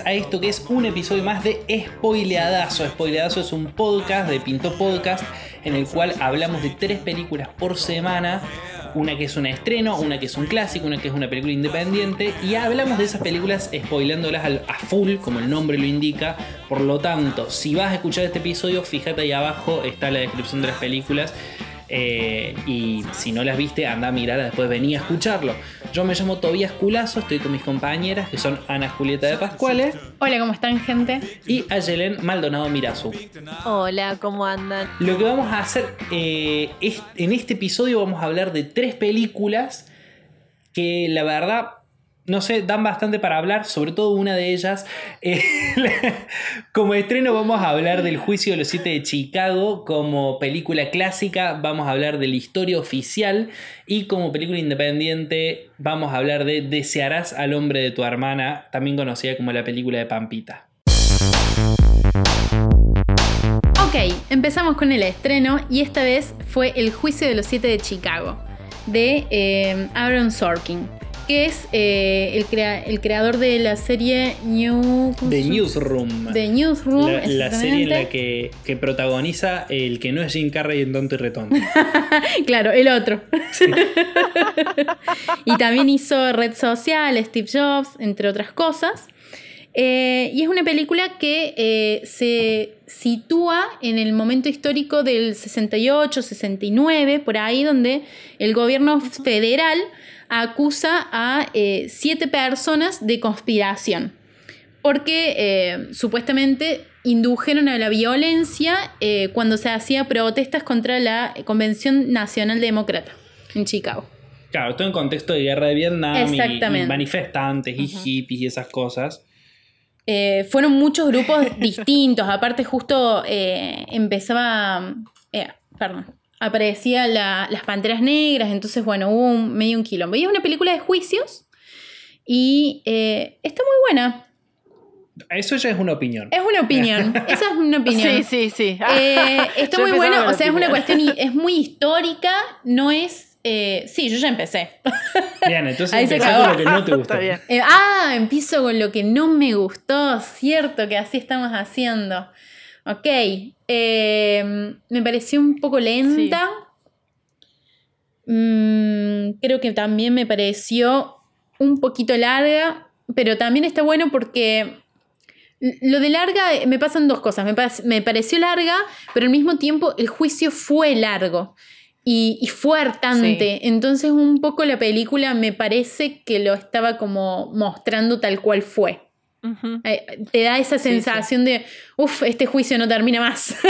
A esto que es un episodio más de Spoileadazo. Spoileadazo es un podcast de Pinto Podcast en el cual hablamos de tres películas por semana. Una que es un estreno, una que es un clásico, una que es una película independiente. Y hablamos de esas películas spoileándolas a full, como el nombre lo indica. Por lo tanto, si vas a escuchar este episodio, fíjate ahí abajo, está la descripción de las películas. Eh, y si no las viste, anda a mirarlas, después vení a escucharlo. Yo me llamo Tobías Culazo, estoy con mis compañeras que son Ana Julieta de Pascuales Hola, ¿cómo están, gente? y Ayelen Maldonado Mirazu. Hola, ¿cómo andan? Lo que vamos a hacer eh, es, en este episodio vamos a hablar de tres películas que la verdad, no sé, dan bastante para hablar, sobre todo una de ellas. Eh, como estreno vamos a hablar del Juicio de los Siete de Chicago, como película clásica vamos a hablar de la historia oficial y como película independiente vamos a hablar de Desearás al hombre de tu hermana, también conocida como la película de Pampita. Ok, empezamos con el estreno y esta vez fue El Juicio de los Siete de Chicago, de eh, Aaron Sorkin, que es eh, el, crea- el creador de la serie New... ¿cómo The? Newsroom. The Newsroom, La, la serie en la que, que protagoniza el que no es Jim Carrey en Tonto y Retonto. Claro, el otro. y también hizo Red Social, Steve Jobs, entre otras cosas. Eh, y es una película que eh, se sitúa en el momento histórico del 68, 69, por ahí, donde el gobierno federal acusa a eh, siete personas de conspiración porque eh, supuestamente indujeron a la violencia eh, cuando se hacía protestas contra la Convención Nacional Demócrata en Chicago. Claro, todo en contexto de guerra de Vietnam y- manifestantes y hippies y esas cosas. Eh, fueron muchos grupos distintos, aparte justo eh, empezaba, eh, perdón, aparecía la- las Panteras Negras, entonces bueno, hubo un, medio un quilombo. Y es una película de juicios y eh, está muy buena. Eso ya es una opinión. Es una opinión, esa es una opinión. Sí, sí, sí. Eh, está Yo muy bueno, o sea, es una opinión. cuestión, es muy histórica, no es... eh, sí, yo ya empecé. Bien, entonces Ahí se empezá acabó. con lo que no te gustó. Está bien. Eh, ah, empiezo con lo que no me gustó, cierto que así estamos haciendo. Ok, eh, me pareció un poco lenta. Mm, creo que también me pareció un poquito larga, pero también está bueno porque lo de larga eh, me pasan dos cosas. Me, pareció larga, pero al mismo tiempo el juicio fue largo y, y fue hartante. Entonces un poco la película me parece que lo estaba como mostrando tal cual fue. Eh, Te da esa Sí, sensación de, uff, este juicio no termina más.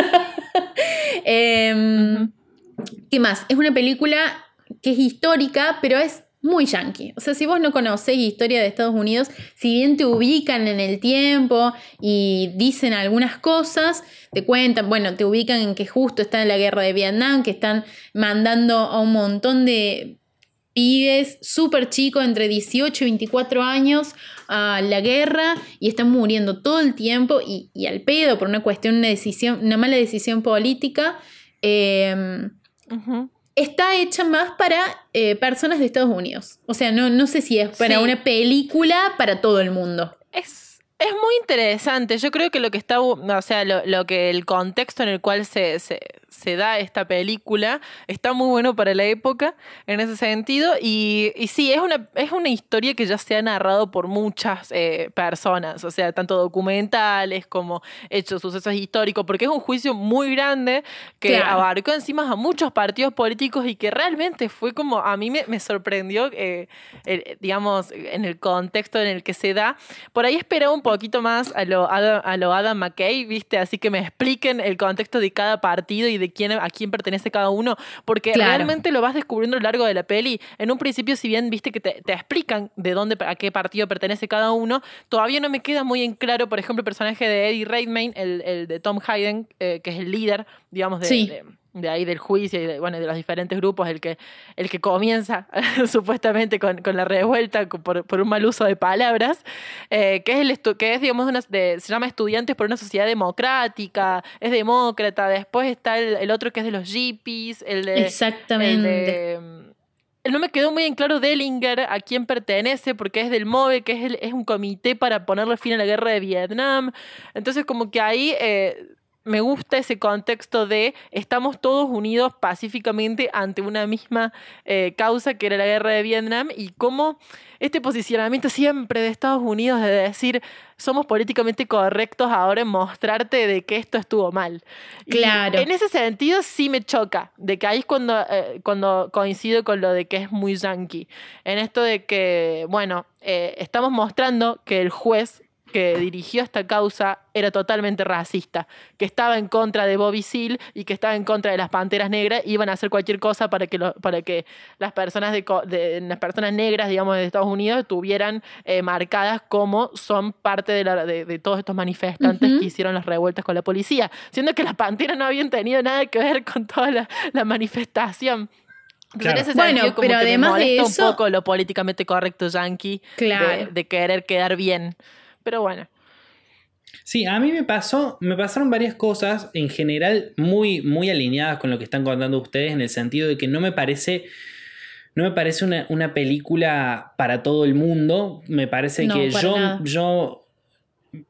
Ujú. ¿Qué más? Es una película que es histórica, pero es muy yankee. O sea, si vos no conocés historia de Estados Unidos, si bien te ubican en el tiempo y dicen algunas cosas, te cuentan, bueno, te ubican en que justo está en la guerra de Vietnam, que están mandando a un montón de pibes súper chicos, entre 18 y 24 años, a la guerra y están muriendo todo el tiempo y, y al pedo por una cuestión, una decisión, una mala decisión política. eh, Ujú. está hecha más para eh, personas de Estados Unidos. O sea, no, no sé si es para Sí. una película para todo el mundo. Es, es muy interesante. Yo creo que lo que está, o sea, lo, lo que el contexto en el cual se, se, se da esta película está muy bueno para la época en ese sentido. Y, y sí, es una, es una historia que ya se ha narrado por muchas eh, personas, o sea, tanto documentales como hechos, sucesos históricos, porque es un juicio muy grande que Claro. abarcó encima a muchos partidos políticos y que realmente fue como, a mí me, me sorprendió, eh, digamos, en el contexto en el que se da. Por ahí esperaba un poquito más a lo Adam, a lo Adam McKay, ¿viste? Así que me expliquen el contexto de cada partido y de quién, a quién pertenece cada uno, porque Claro. realmente lo vas descubriendo a lo largo de la peli. En un principio, si bien viste que te, te explican de dónde, a qué partido pertenece cada uno, todavía no me queda muy en claro, por ejemplo, el personaje de Eddie Redmayne, el, el de Tom Hayden, eh, que es el líder, digamos, de, Sí. de- de ahí del juicio y de, bueno, de los diferentes grupos, el que, el que comienza supuestamente con, con la revuelta por, por un mal uso de palabras, eh, que es, el estu- que es digamos, una, de- se llama Estudiantes por una Sociedad Democrática, es demócrata, después está el, el otro que es de los hippies, el de... el Exactamente. de, mm, no me quedó muy en claro Dellinger a quién pertenece, porque es del MOVE, que es, el- es un comité para ponerle fin a la guerra de Vietnam. Entonces, como que ahí eh, me gusta ese contexto de estamos todos unidos pacíficamente ante una misma eh, causa que era la guerra de Vietnam y cómo este posicionamiento siempre de Estados Unidos de decir somos políticamente correctos ahora en mostrarte de que esto estuvo mal. Y Claro. en ese sentido sí me choca, de que ahí es cuando, eh, cuando coincido con lo de que es muy yankee. En esto de que, bueno, eh, estamos mostrando que el juez que dirigió esta causa era totalmente racista, que estaba en contra de Bobby Seale y que estaba en contra de las panteras negras, iban a hacer cualquier cosa para que, lo- para que las personas de, de- las personas negras, digamos, de Estados Unidos estuvieran eh, marcadas como son parte de, la- de- de todos estos manifestantes que hicieron las revueltas con la policía, siendo que las panteras no habían tenido nada que ver con toda la, la manifestación. Entonces, Claro. en ese Bueno, sentido, como pero que me además de eso- un poco lo políticamente correcto yankee Claro. de, de querer quedar bien. Pero bueno. Sí, a mí me pasó, me pasaron varias cosas en general muy, muy alineadas con lo que están contando ustedes en el sentido de que no me parece, no me parece una, una película para todo el mundo. Me parece No, que yo, nada. yo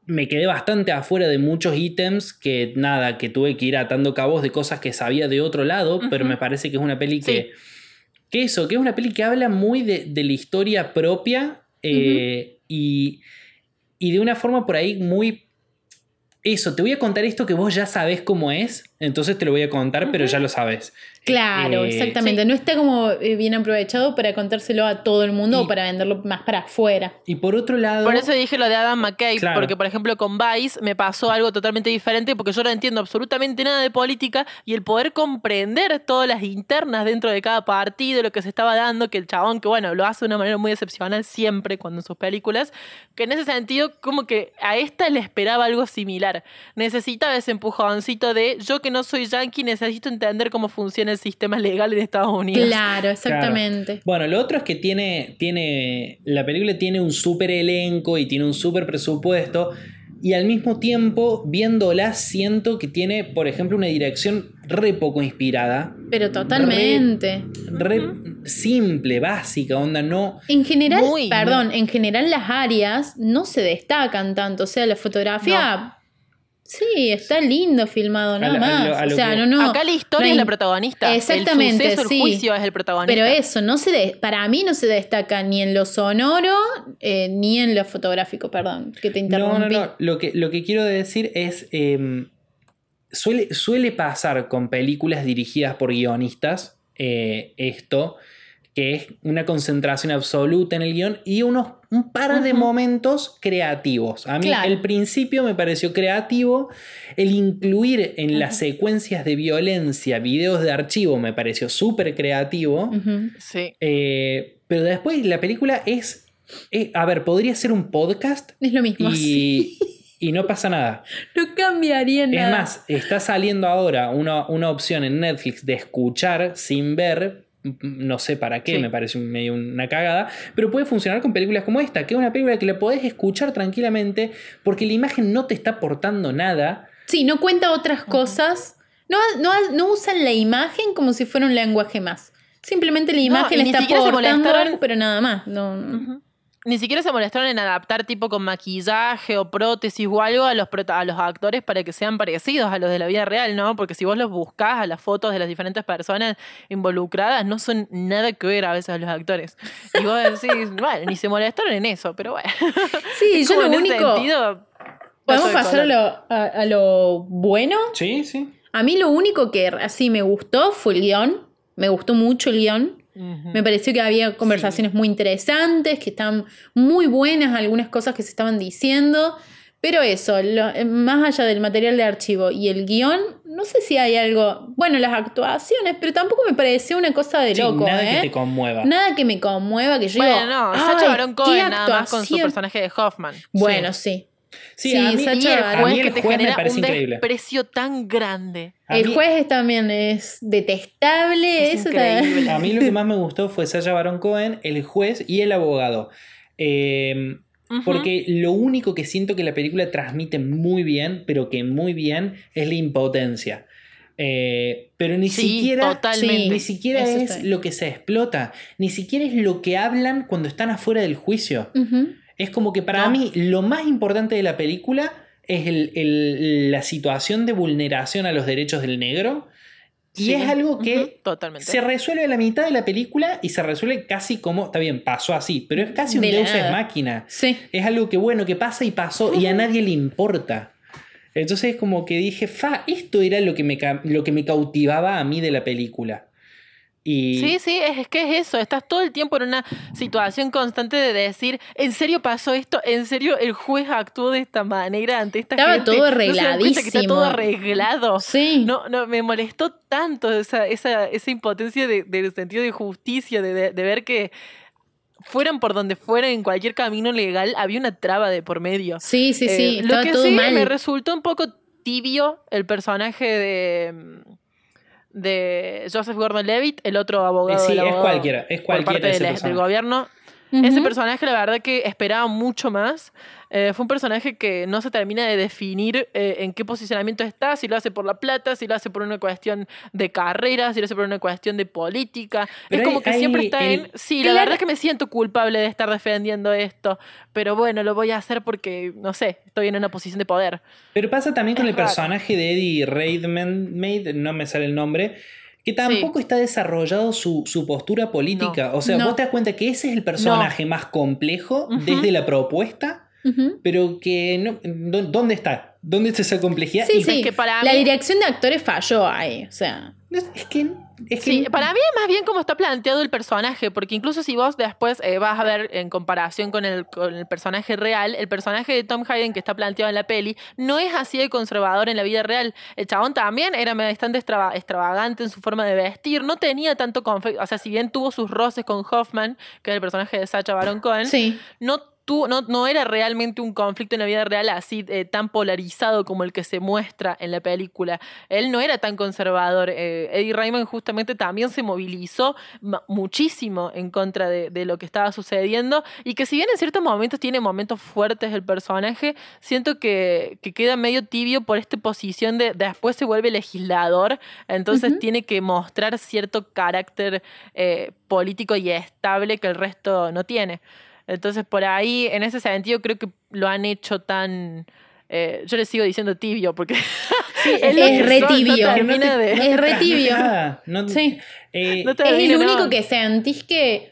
me quedé bastante afuera de muchos ítems que nada, que tuve que ir atando cabos de cosas que sabía de otro lado, pero me parece que es una peli Sí. que, que eso, que es una peli que habla muy de, de la historia propia eh, y, y de una forma por ahí muy... Eso, te voy a contar esto que vos ya sabés cómo es, entonces te lo voy a contar, pero ya lo sabes. Claro, Eh, exactamente. No está como eh, bien aprovechado para contárselo a todo el mundo Y- o para venderlo más para afuera. Y por otro lado... Por eso dije lo de Adam McKay, Claro. porque por ejemplo con Vice me pasó algo totalmente diferente porque yo no entiendo absolutamente nada de política y el poder comprender todas las internas dentro de cada partido, lo que se estaba dando, que el chabón, que bueno, lo hace de una manera muy excepcional siempre cuando en sus películas, que en ese sentido como que a esta le esperaba algo similar. Necesitaba ese empujoncito de yo que no soy yankee necesito entender cómo funciona el sistema legal en Estados Unidos. Claro, exactamente. Bueno, lo otro es que tiene, tiene, la película tiene un súper elenco y tiene un súper presupuesto y al mismo tiempo, viéndola, siento que tiene, por ejemplo, una dirección re poco inspirada, Pero totalmente. re simple, básica, onda, no... En general, Muy, perdón, en general las áreas no se destacan tanto. O sea, la fotografía. Sí, está lindo filmado, nada A lo- a más. lo- a lo o sea, que- no, no. Acá la historia no es la protagonista. Exactamente, El suceso, sí. el juicio es el protagonista. Pero eso, no se de- para mí no se destaca ni en lo sonoro eh, ni en lo fotográfico, perdón, que te No, no, interrumpí. no. Lo que, lo que quiero decir es. eh, suele, suele pasar con películas dirigidas por guionistas eh, esto, que es una concentración absoluta en el guion y unos, un par de momentos creativos. A mí Claro. el principio me pareció creativo, el incluir en las secuencias de violencia videos de archivo me pareció súper creativo. Sí. Eh, pero después la película es, eh, A ver, podría ser un podcast Es lo mismo. sí. y, y no pasa nada. No cambiaría nada. Es más, está saliendo ahora una, una opción en Netflix de escuchar sin ver. M- No sé para qué, Sí. me parece medio una cagada, pero puede funcionar con películas como esta, que es una película que la podés escuchar tranquilamente porque la imagen no te está aportando nada. Sí, no cuenta otras cosas. No, no, no usan la imagen como si fuera un lenguaje más. Simplemente la imagen está aportando algo, pero nada más. No. Ni siquiera se molestaron en adaptar tipo con maquillaje o prótesis o algo a los, a los actores para que sean parecidos a los de la vida real, ¿no? Porque si vos los buscás a las fotos de las diferentes personas involucradas, no son nada que ver a veces a los actores. Y vos decís, bueno, ni se molestaron en eso, pero bueno. Sí, Es yo lo en ese único. sentido, ¿Podemos pasar a lo, a, a lo bueno? Sí, sí. A mí lo único que así me gustó fue el guion. Me gustó mucho el guion. Me pareció que había conversaciones muy interesantes, que estaban muy buenas algunas cosas que se estaban diciendo. Pero eso, lo- eh, más allá del material de archivo y el guion, no sé si hay algo. Bueno, las actuaciones, pero tampoco me pareció una cosa de Sí, loco, nada ¿eh? que te conmueva. Nada que me conmueva, que yo Bueno, digo, no, "Ay, Sacha Baron Cohen nada más con su actuación". personaje de Hoffman. Bueno, sí. Sí, Sí, a mí, Sacha Y el Baron- a mí juez el que te juez me genera parece un increíble. desprecio tan grande. A el mí- juez también es detestable. Es eso increíble. A mí lo que más me gustó fue Sasha Baron Cohen, el juez y el abogado. Eh, Ujú. porque lo único que siento que la película transmite muy bien, pero que muy bien, es la impotencia. Eh, pero ni Sí, siquiera, totalmente. ni siquiera Eso es lo que se explota, ni siquiera es lo que hablan cuando están afuera del juicio. Ujú. Es como que para No. mí lo más importante de la película es el- el- la situación de vulneración a los derechos del negro. Y Sí. es algo que Totalmente. se resuelve a la mitad de la película y se resuelve casi como, está bien, pasó así, pero es casi un De Deus ex máquina. Sí. Es algo que bueno, que pasa y pasó y a nadie le importa. Entonces como que dije, fa, esto era lo que me, lo que me cautivaba a mí de la película. Y Sí, sí, es, es que es eso. Estás todo el tiempo en una situación constante de decir, ¿en serio pasó esto? ¿En serio el juez actuó de esta manera ante esta Estaba gente? todo ¿No que está arregladísimo. todo arreglado. Sí. No, no, me molestó tanto esa, esa, esa impotencia de- del sentido de justicia, de, de- de ver que fueran por donde fueran, en cualquier camino legal, había una traba de por medio. Sí, sí, sí. Eh, lo que todo sí mal. me resultó un poco tibio el personaje de de Joseph Gordon-Levitt, el otro abogado, Sí, del es abogado cualquiera, es por cualquiera parte ese del, del gobierno. Ujú. Ese personaje, la verdad que esperaba mucho más. Eh, fue un personaje que no se termina de definir eh, en qué posicionamiento está, si lo hace por la plata, si lo hace por una cuestión de carrera, si lo hace por una cuestión de política. Pero es como hay- que siempre está el- en, sí, la verdad que me siento culpable de estar defendiendo esto, pero bueno, lo voy a hacer porque, no sé, estoy en una posición de poder. Pero pasa también con Es el raro. personaje de Eddie Redmayne, no me sale el nombre, que tampoco está desarrollado su, su postura política. O sea, No. vos te das cuenta que ese es el personaje más complejo desde la propuesta, Pero que no, ¿dó- ¿dónde está? ¿Dónde está esa complejidad? Sí, Y- sí. que para la mí- dirección de actores falló ahí. O sea. Es es que. Es que Sí, para mí es más bien como está planteado el personaje, porque incluso si vos después eh, vas a ver en comparación con el, con el personaje real, el personaje de Tom Hayden que está planteado en la peli no es así de conservador en la vida real. El chabón también era bastante extrava- extravagante en su forma de vestir, no tenía tanto conflicto, o sea, si bien tuvo sus roces con Hoffman, que es el personaje de Sacha Baron Cohen, Sí. no, tu- no, no era realmente un conflicto en la vida real así eh, tan polarizado como el que se muestra en la película. Él no era tan conservador. Eh, Eddie Raymond justamente también se movilizó muchísimo en contra de, de lo que estaba sucediendo y que si bien en ciertos momentos tiene momentos fuertes el personaje, siento que, que queda medio tibio por esta posición de después se vuelve legislador, entonces tiene que mostrar cierto carácter eh, político y estable que el resto no tiene. Entonces, por ahí, en ese sentido, creo que lo han hecho tan. eh, yo le sigo diciendo tibio porque es lo que re son, no tibio. termina no te- de- no te Es re tibio. No- Sí. eh, Es el único no. que sentís que.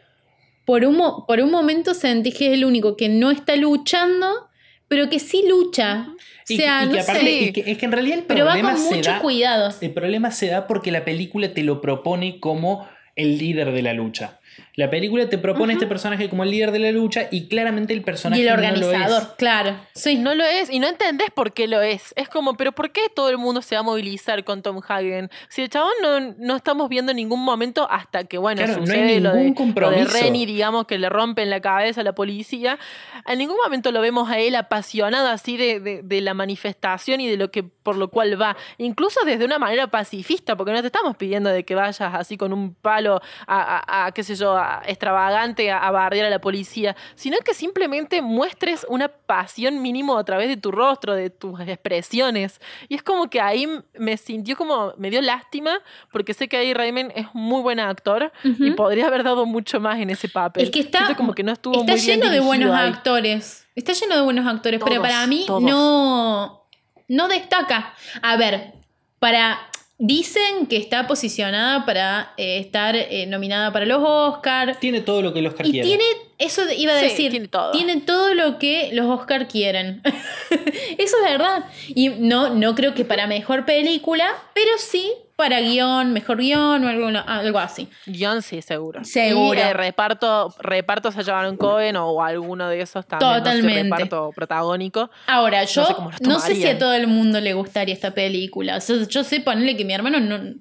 Por un, mo- por un momento sentís que es el único que no está luchando, pero que sí lucha. O y, sea, y que no aparte, sé. y que- es que en realidad el Pero va problema con se mucho da. cuidado. El problema se da porque la película te lo propone como el líder de la lucha. La película te propone este personaje como el líder de la lucha y claramente el personaje Y el no lo es. organizador, claro. Sí. No lo es, y no entendés por qué lo es. Es como, pero ¿por qué todo el mundo se va a movilizar con Tom Hagen? Si el chabón no, no estamos viendo en ningún momento hasta que, bueno, Claro, no hay lo, de, ningún lo de compromiso. Renny, digamos, que le rompen la cabeza a la policía. En ningún momento lo vemos a él apasionado así de, de- de la manifestación y de lo que por lo cual va. Incluso desde una manera pacifista, porque no te estamos pidiendo de que vayas así con un palo a, a- a, qué sé yo, extravagante a, a bardear a la policía, sino que simplemente muestres una pasión mínimo a través de tu rostro, de tus expresiones. Y es como que ahí me sintió como, me dio lástima, porque sé que ahí Raymond es muy buen actor y podría haber dado mucho más en ese papel. Es que está, Siento como que no estuvo está muy bien lleno de buenos ahí. actores. Está lleno de buenos actores, pero Todos, para mí todos. no, no destaca. A ver, para. Dicen que está posicionada para eh, estar eh, nominada para los Oscars. Tiene todo lo que el Oscar Y quiere. tiene, eso iba a Sí, decir, tiene todo. tiene todo lo que los Oscar quieren. eso es verdad. Y no, no creo que para mejor película, pero sí para guion, mejor guion o algo, algo así. Guión sí, seguro. Seguro. Y, eh, reparto, reparto se llevaron Cohen o alguno de esos también. no sé, Totalmente. reparto protagónico. Ahora, yo sé no, sé si a todo el mundo le gustaría esta película. O sea, yo sé ponerle que mi hermano no,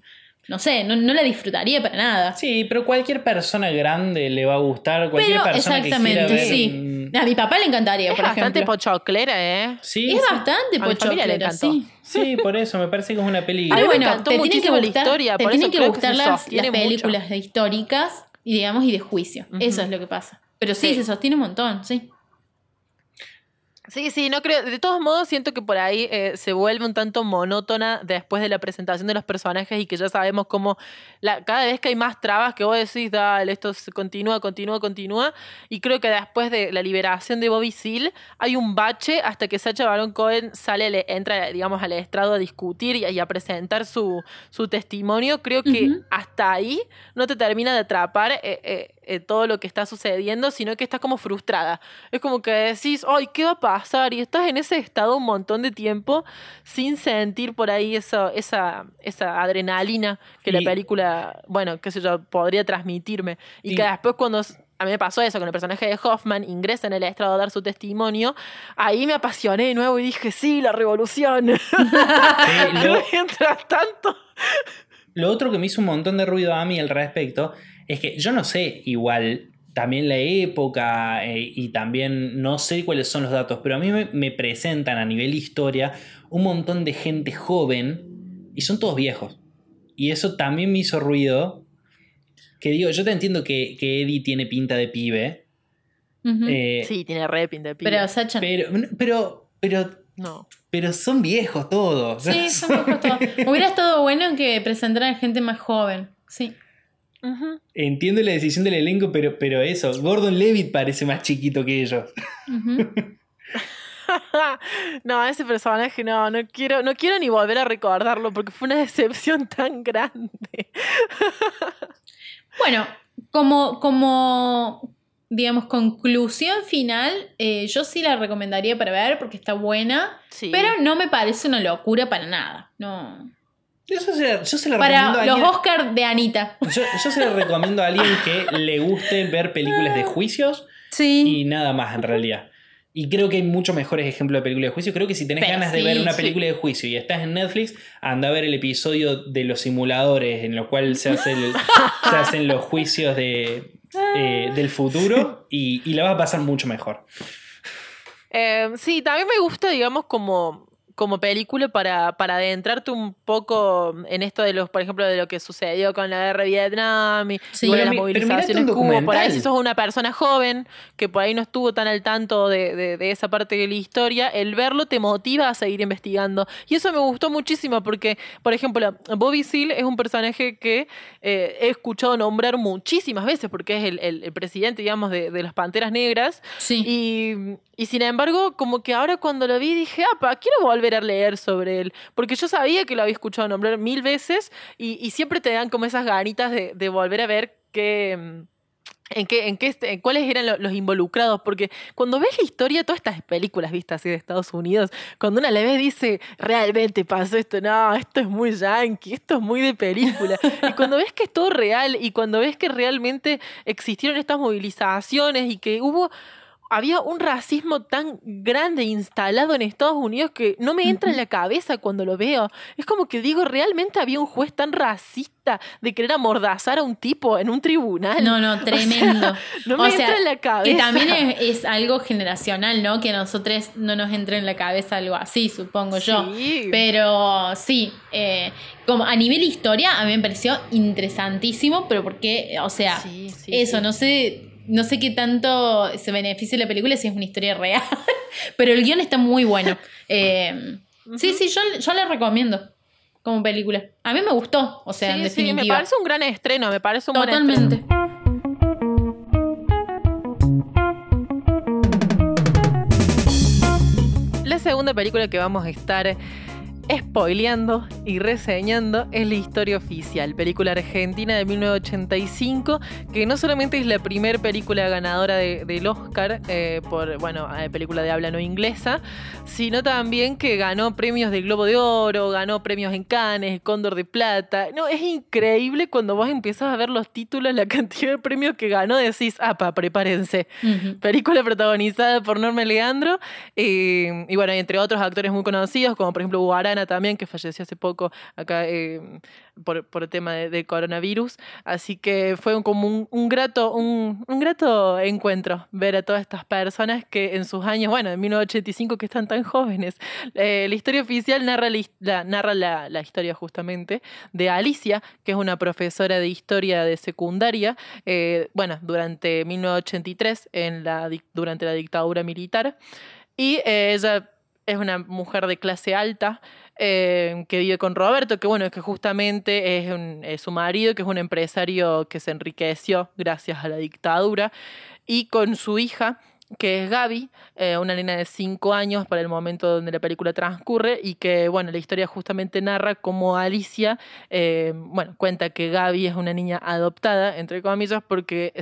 no sé, no, no la disfrutaría para nada. Sí, pero cualquier persona grande le va a gustar. Cualquier Pero persona exactamente, que quiera ver, sí. A mi papá le encantaría, Es por bastante ejemplo. pochoclera, ¿eh? Sí, Es sí. bastante A mi le pochoclera, encantó. sí. Sí, por eso me parece que es una peli. A mí Pero bueno, te tienen que la gustar, historia, te por tienen eso que gustar las, las películas de históricas y digamos y de juicio. Eso es lo que pasa. Pero sí, Sí. se sostiene un montón, sí. Sí, sí, no creo. De todos modos, siento que por ahí eh, se vuelve un tanto monótona después de la presentación de los personajes y que ya sabemos cómo la, cada vez que hay más trabas que vos decís, dale, esto se continúa, continúa, continúa. Y creo que después de la liberación de Bobby Seale hay un bache hasta que Sacha Baron Cohen sale, le, entra, digamos, al estrado a discutir y, a- y a presentar su, su testimonio. Creo que hasta ahí no te termina de atrapar eh, eh, eh, todo lo que está sucediendo, sino que estás como frustrada. Es como que decís, ay, ¿qué va a pasar? Y estás en ese estado un montón de tiempo sin sentir por ahí eso, esa, esa adrenalina que Y- la película, bueno, qué sé yo, podría transmitirme. Y, Y- que después cuando... A mí me pasó eso, con el personaje de Hoffman ingresa en el estrado a dar su testimonio. Ahí me apasioné de nuevo y dije, sí, la revolución. Lo- Mientras tanto. Lo otro que me hizo un montón de ruido a mí al respecto es que yo no sé igual también la época eh, y también no sé cuáles son los datos, pero a mí me, me presentan a nivel historia un montón de gente joven y son todos viejos. Y eso también me hizo ruido. Que digo, yo te entiendo que, que Eddie tiene pinta de pibe. Eh, Sí, tiene re pinta de pibe. Pero Sacha. pero, pero, pero, No. pero son viejos todos. Sí, son viejos todos. Hubiera estado bueno que presentaran gente más joven. Sí. Entiendo la decisión del elenco, pero, pero eso, Gordon Levitt parece más chiquito que ellos. No, ese personaje no, no quiero, no quiero ni volver a recordarlo porque fue una decepción tan grande. Bueno, como, como digamos, conclusión final, eh, yo sí la recomendaría para ver porque está buena, Sí. pero no me parece una locura para nada. No. Yo se, la- yo se la recomiendo Para a los alguien. Oscars de Anita. Yo, yo se la recomiendo a alguien que le guste ver películas de juicios Sí. y nada más en realidad. Y creo que hay muchos mejores ejemplos de películas de juicio. Creo que si tenés Pero ganas de sí, ver una sí. película de juicio y estás en Netflix, anda a ver el episodio de los simuladores en los cuales se, hace el- se hacen los juicios de, eh, del futuro y, y la vas a pasar mucho mejor. Eh, sí, también me gusta, digamos, como, como película para, para adentrarte un poco en esto de los, por ejemplo, de lo que sucedió con la guerra de Vietnam y, Sí. y bueno, Pero las mi- movilizaciones que hubo. Por ahí si sos una persona joven que por ahí no estuvo tan al tanto de, de- de esa parte de la historia, el verlo te motiva a seguir investigando. Y eso me gustó muchísimo porque, por ejemplo, Bobby Seale es un personaje que eh, he escuchado nombrar muchísimas veces porque es el, el- el presidente, digamos, de, de las Panteras Negras. Sí. Y, y sin embargo, como que ahora cuando lo vi dije, apa, quiero volver a leer sobre él. Porque yo sabía que lo había escuchado nombrar mil veces y, y siempre te dan como esas ganitas de, de volver a ver qué. mm, En, qué, en, qué, en cuáles eran lo- los involucrados, porque cuando ves la historia de todas estas películas vistas así de Estados Unidos, cuando una la ve dice, realmente pasó esto, no, esto es muy yankee, esto es muy de película. Y cuando ves que es todo real y cuando ves que realmente existieron estas movilizaciones y que hubo había un racismo tan grande instalado en Estados Unidos que no me entra en la cabeza cuando lo veo. Es como que digo, realmente había un juez tan racista de querer amordazar a un tipo en un tribunal. No, no, tremendo. no me O sea, entra en la cabeza. Y también es, es algo generacional, ¿no? Que a nosotros no nos entre en la cabeza algo así, supongo yo. Sí. Pero sí, eh, como a nivel historia, a mí me pareció interesantísimo, pero porque, o sea, Sí, sí, eso, no sé. No sé qué tanto se beneficia la película si es una historia real, pero el guion está muy bueno. Eh, Sí, sí, yo, yo la recomiendo como película. A mí me gustó, o sea, en Sí, sí, me definitiva. parece un gran estreno, me parece un buen Totalmente. estreno. La segunda película que vamos a estar spoileando y reseñando es La Historia Oficial, película argentina de 1985, que no solamente es la primera película ganadora de- del Oscar eh, por, bueno, eh, película de habla no inglesa, sino también que ganó premios del Globo de Oro, ganó premios en Cannes, Cóndor de Plata. No, es increíble cuando vos empiezas a ver los títulos, la cantidad de premios que ganó, decís, apa, prepárense. Película protagonizada por Norma Leandro eh, y bueno, entre otros actores muy conocidos, como por ejemplo Hugo También, que falleció hace poco acá eh, por, por el tema de, de coronavirus. Así que fue un- como un, un grato, un, un grato encuentro ver a todas estas personas que en sus años, bueno, en 1985 que están tan jóvenes. Eh, la historia oficial narra, la, narra la, la historia justamente de Alicia, que es una profesora de historia de secundaria, eh, bueno, durante 1983, en la, durante la dictadura militar. Y eh, ella es una mujer de clase alta eh, que vive con Roberto, que bueno, que justamente es, un- su marido, que es un empresario que se enriqueció gracias a la dictadura, y con su hija, que es Gaby, eh, una nena de 5 años para el momento donde la película transcurre, y que bueno, la historia justamente narra cómo Alicia, eh, bueno, cuenta que Gaby es una niña adoptada, entre comillas, porque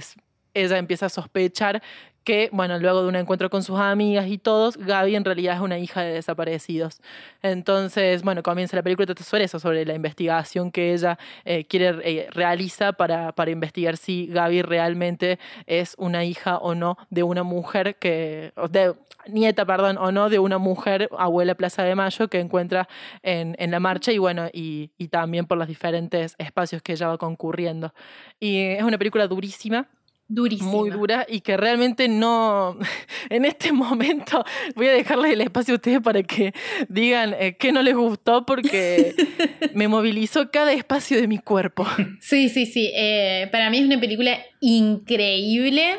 ella empieza a sospechar que, bueno, luego de un encuentro con sus amigas y todos, Gaby en realidad es una hija de desaparecidos. Entonces, bueno, comienza la película sobre eso, sobre la investigación que ella eh, quiere eh, realiza para, para investigar si Gaby realmente es una hija o no de una mujer que, de, nieta, perdón, o no de una mujer, abuela Plaza de Mayo, que encuentra en, en la marcha y bueno, y, y también por los diferentes espacios que ella va concurriendo. Y es una película durísima Durísima. muy dura y que realmente no, en este momento voy a dejarles el espacio a ustedes para que digan eh, qué no les gustó porque me movilizó cada espacio de mi cuerpo. Sí, sí, sí. eh, para mí es una película increíble.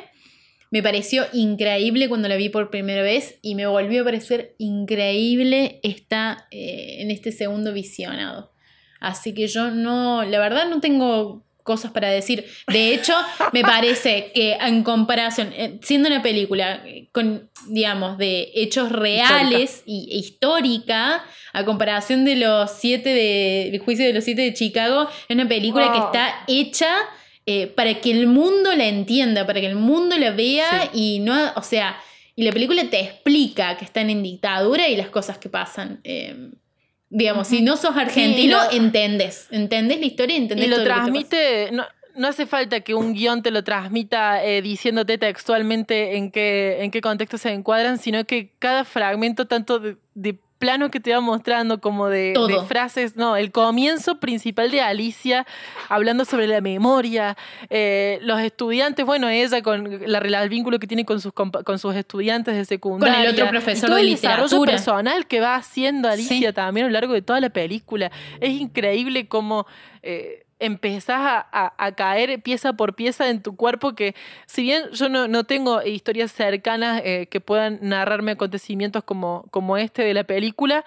Me pareció increíble cuando la vi por primera vez y me volvió a parecer increíble esta, eh, en este segundo visionado. Así que yo no, la verdad no tengo cosas para decir. De hecho, me parece que en comparación, eh, siendo una película eh, con, digamos, de hechos reales y e histórica, a comparación de los siete de, el juicio de los siete de Chicago, es una película que está hecha eh, para que el mundo la entienda, para que el mundo la vea y no, o sea, y la película te explica que están en dictadura y las cosas que pasan. eh, digamos, si no sos argentino, lo- entendés, entendés la historia y entendés Y lo todo que te pasa. transmite, no, no hace falta que un guion te lo transmita eh, diciéndote textualmente en qué, en qué contexto se encuadran, sino que cada fragmento, tanto de, de plano que te va mostrando como de, frases, no, el comienzo principal de Alicia hablando sobre la memoria, eh, los estudiantes, bueno, ella con la, el vínculo que tiene con sus, con sus estudiantes de secundaria. otro y profesor todo de el desarrollo personal que va haciendo Alicia Sí. también a lo largo de toda la película. Es increíble cómo eh, empezás a, caer pieza por pieza en tu cuerpo que si bien yo no, no tengo historias cercanas eh, que puedan narrarme acontecimientos como, como este de la película,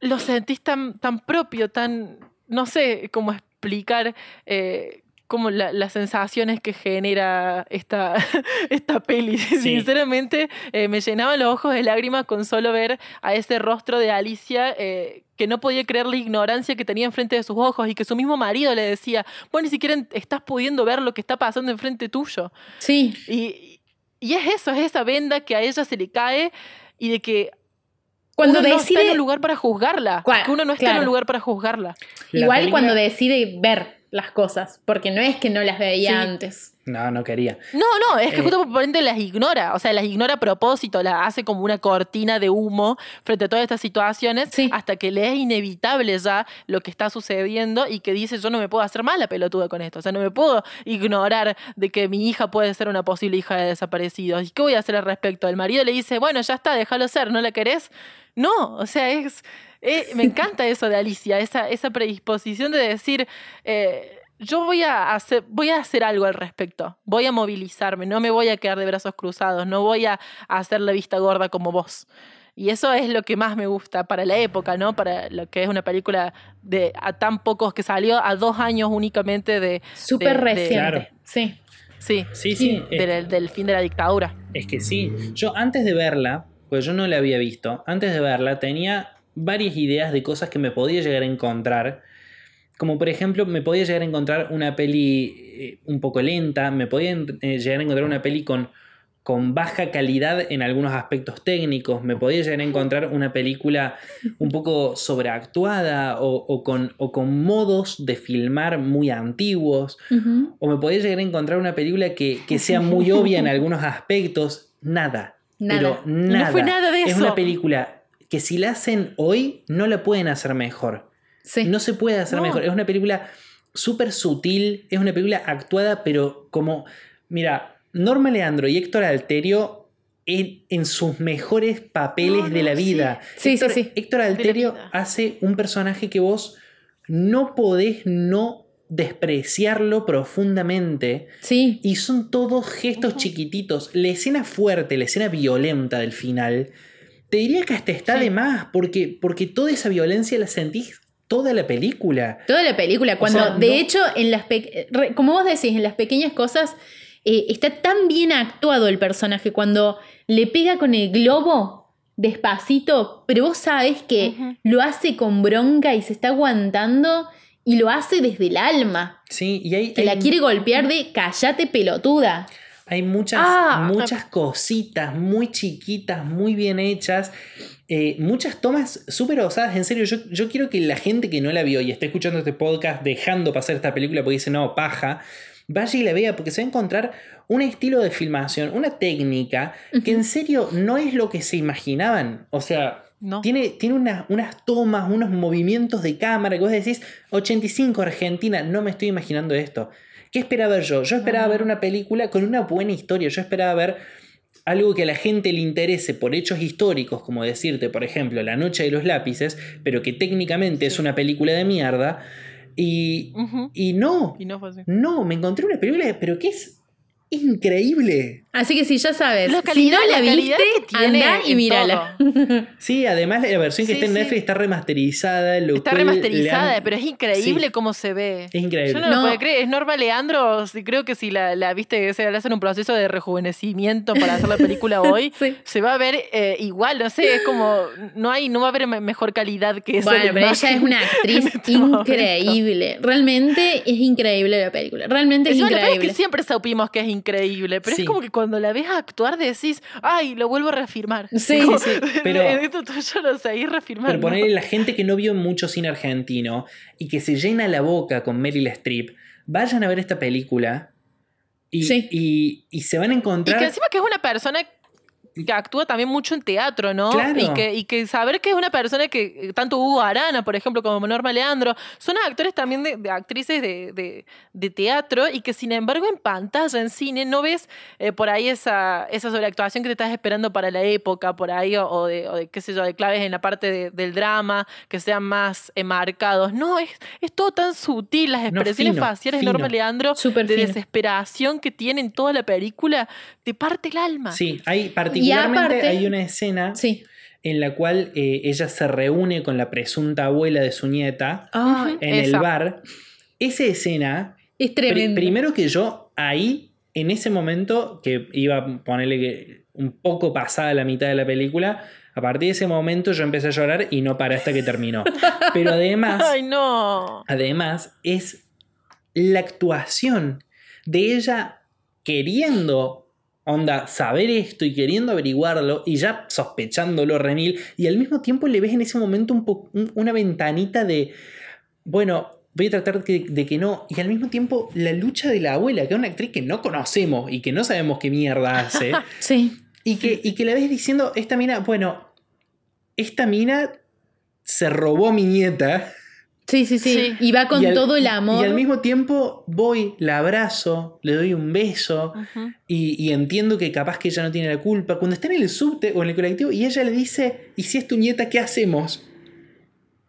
lo sentís tan, tan propio, tan, no sé cómo explicar. eh, como la- las sensaciones que genera esta, esta peli. Sinceramente, eh, me llenaban los ojos de lágrimas con solo ver a ese rostro de Alicia eh, que no podía creer la ignorancia que tenía enfrente de sus ojos y que su mismo marido le decía, vos ni siquiera estás pudiendo ver lo que está pasando enfrente tuyo. Sí, Y, y es eso, es esa venda que a ella se le cae y de que cuando uno no está en decide, un lugar para juzgarla. Cua- Que uno no está en un lugar para juzgarla. La igual película- cuando decide ver las cosas, porque no es que no las veía Sí. antes. No, no quería. No, no, es que Eh. justo las ignora, o sea, las ignora a propósito, las hace como una cortina de humo frente a todas estas situaciones, Sí. hasta que le es inevitable ya lo que está sucediendo y que dice, yo no me puedo hacer mal la pelotuda con esto, o sea, no me puedo ignorar de que mi hija puede ser una posible hija de desaparecidos. ¿Y qué voy a hacer al respecto? El marido le dice, bueno, ya está, déjalo ser, ¿no la querés? No, o sea, es... eh, me encanta eso de Alicia, esa, esa predisposición de decir... eh, yo voy a hacer, voy a hacer algo al respecto. Voy a movilizarme, no me voy a quedar de brazos cruzados, no voy a, a hacer la vista gorda como vos. Y eso es lo que más me gusta para la época, ¿no? Para lo que es una película de a tan pocos que salió a dos años únicamente de Súper de- reciente. Claro. Sí. sí, Sí, sí. es- del, del fin de la dictadura. Es que sí. Yo antes de verla, pues yo no la había visto, antes de verla tenía varias ideas de cosas que me podía llegar a encontrar. Como por ejemplo, me podía llegar a encontrar una peli eh, un poco lenta, me podía eh, llegar a encontrar una peli con, con baja calidad en algunos aspectos técnicos, me podía llegar a encontrar una película un poco sobreactuada o, o con, o con modos de filmar muy antiguos. O me podía llegar a encontrar una película que, que sea muy obvia en algunos aspectos. Nada. Nada. Pero nada. fue nada de Es eso. una película que si la hacen hoy, no la pueden hacer mejor. Sí. No se puede hacer No. mejor. Es una película súper sutil. Es una película actuada, pero como. Mira, Norma Leandro y Héctor Alterio en, en sus mejores papeles No, de la vida. Sí, sí, Héctor, sí. Héctor Alterio hace un personaje que vos no podés no despreciarlo profundamente. Sí. Y son todos gestos chiquititos. La escena fuerte, la escena violenta del final, te diría que hasta está Sí. de más, porque, porque toda esa violencia la sentís toda la película. Toda la película, cuando sea, de no- hecho, en las pe- como vos decís, en las pequeñas cosas, eh, está tan bien actuado el personaje. Cuando le pega con el globo despacito, pero vos sabés que lo hace con bronca y se está aguantando y lo hace desde el alma. Sí, y hay, Te la quiere golpear de callate pelotuda. Hay muchas, Ah, muchas cositas muy chiquitas, muy bien hechas. eh, muchas tomas súper osadas. En serio, yo, yo quiero que la gente que no la vio y está escuchando este podcast dejando pasar esta película porque dice no, paja, vaya y la vea porque se va a encontrar un estilo de filmación, una técnica que en serio no es lo que se imaginaban. O sea, No. tiene, tiene unas, unas tomas, unos movimientos de cámara que vos decís 85 Argentina, no me estoy imaginando esto. ¿Qué esperaba yo? Yo esperaba ver una película con una buena historia. Yo esperaba ver algo que a la gente le interese por hechos históricos, como decirte, por ejemplo, La Noche de los Lápices, pero que técnicamente es una película de mierda. Y, y no, Y no fue así. no, me encontré una película, pero que es increíble. Así que si ya sabes, La si no la la viste, anda y mírala. Sí, además la versión que Sí, está en sí. Netflix está remasterizada. Lo Está remasterizada, han- pero es increíble Sí. cómo se ve. Es increíble. Yo no, No. lo puedo creer. Es Norma Leandro. sí, creo que si la, la viste, se le hacen un proceso de rejuvenecimiento para hacer la película hoy, Sí. se va a ver eh, igual. No sé, es como. No hay, no va a haber me- mejor calidad que esa. Bueno, pero ella es una actriz este momento. increíble. Realmente es increíble la película. Realmente es Encima, lo peor es increíble. que siempre supimos que es increíble, pero Sí. es como que cuando la ves actuar decís, ay, lo vuelvo a reafirmar. Sí, Como, sí, pero- Esto tuyo lo seguís reafirmando. Pero ponerle la gente que no vio mucho cine argentino y que se llena la boca con Meryl Streep, vayan a ver esta película y, Sí. y- y se van a Y encontrar. que encima que es una persona que actúa también mucho en teatro, ¿no? Claro. Y, que, y que saber que es una persona que, eh, tanto Hugo Arana, por ejemplo, como Norma Leandro, son actores también de, de actrices de, de- de teatro y que sin embargo en pantalla, en cine, no ves eh, por ahí esa, esa sobreactuación que te estás esperando para la época, por ahí, o, o de, o de, qué sé yo, de claves en la parte de- del drama, que sean más eh, marcados. No, es, es todo tan sutil, las No, expresiones fino, faciales de fino. Norma Leandro, de desesperación que tiene en toda la película, te parte el alma. Sí, hay particularmente aparte- hay una escena Sí. en la cual eh, ella se reúne con la presunta abuela de su nieta Ay, en Esa. el bar. Esa escena, es tremendo. primero que yo ahí, en ese momento, que iba a ponerle que un poco pasada la mitad de la película, a partir de ese momento yo empecé a llorar y no paré hasta que terminó. Pero además, Ay, no. además es la actuación de ella queriendo onda saber esto y queriendo averiguarlo y ya sospechándolo remil y al mismo tiempo le ves en ese momento un po- un- una ventanita de bueno voy a tratar de, de que no y al mismo tiempo la lucha de la abuela que es una actriz que no conocemos y que no sabemos qué mierda hace Sí. y que, y que la ves diciendo esta mina bueno esta mina se robó a mi nieta Sí, sí, sí, Sí. Y va con y al- todo el amor. Y al mismo tiempo voy, la abrazo, le doy un beso y, y entiendo que capaz que ella no tiene la culpa. Cuando está en el subte o en el colectivo y ella le dice, ¿y si es tu nieta, qué hacemos?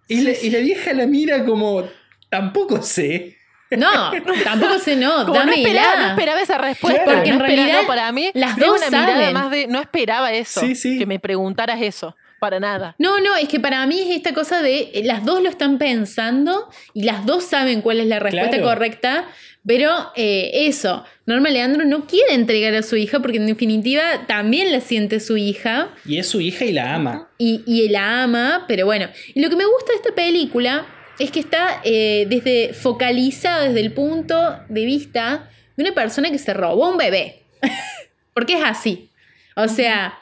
Y, Sí, la, sí. y la vieja la mira como, tampoco sé. No, tampoco sé, no, Como no esperaba, no esperaba esa respuesta. Claro. Porque no en realidad no, para mí las dos una mirada saben. más de no esperaba eso. Sí, sí. Que me preguntaras eso. Para nada. No, no, es que para mí es esta cosa de eh, las dos lo están pensando y las dos saben cuál es la respuesta Claro. correcta, pero eh, eso, Norma Leandro no quiere entregar a su hija porque en definitiva también la siente su hija Y es su hija y la ama. y, y la ama, pero bueno. Y lo que me gusta de esta película es que está eh, desde focalizada desde el punto de vista de una persona que se robó un bebé. Porque es así. O sea,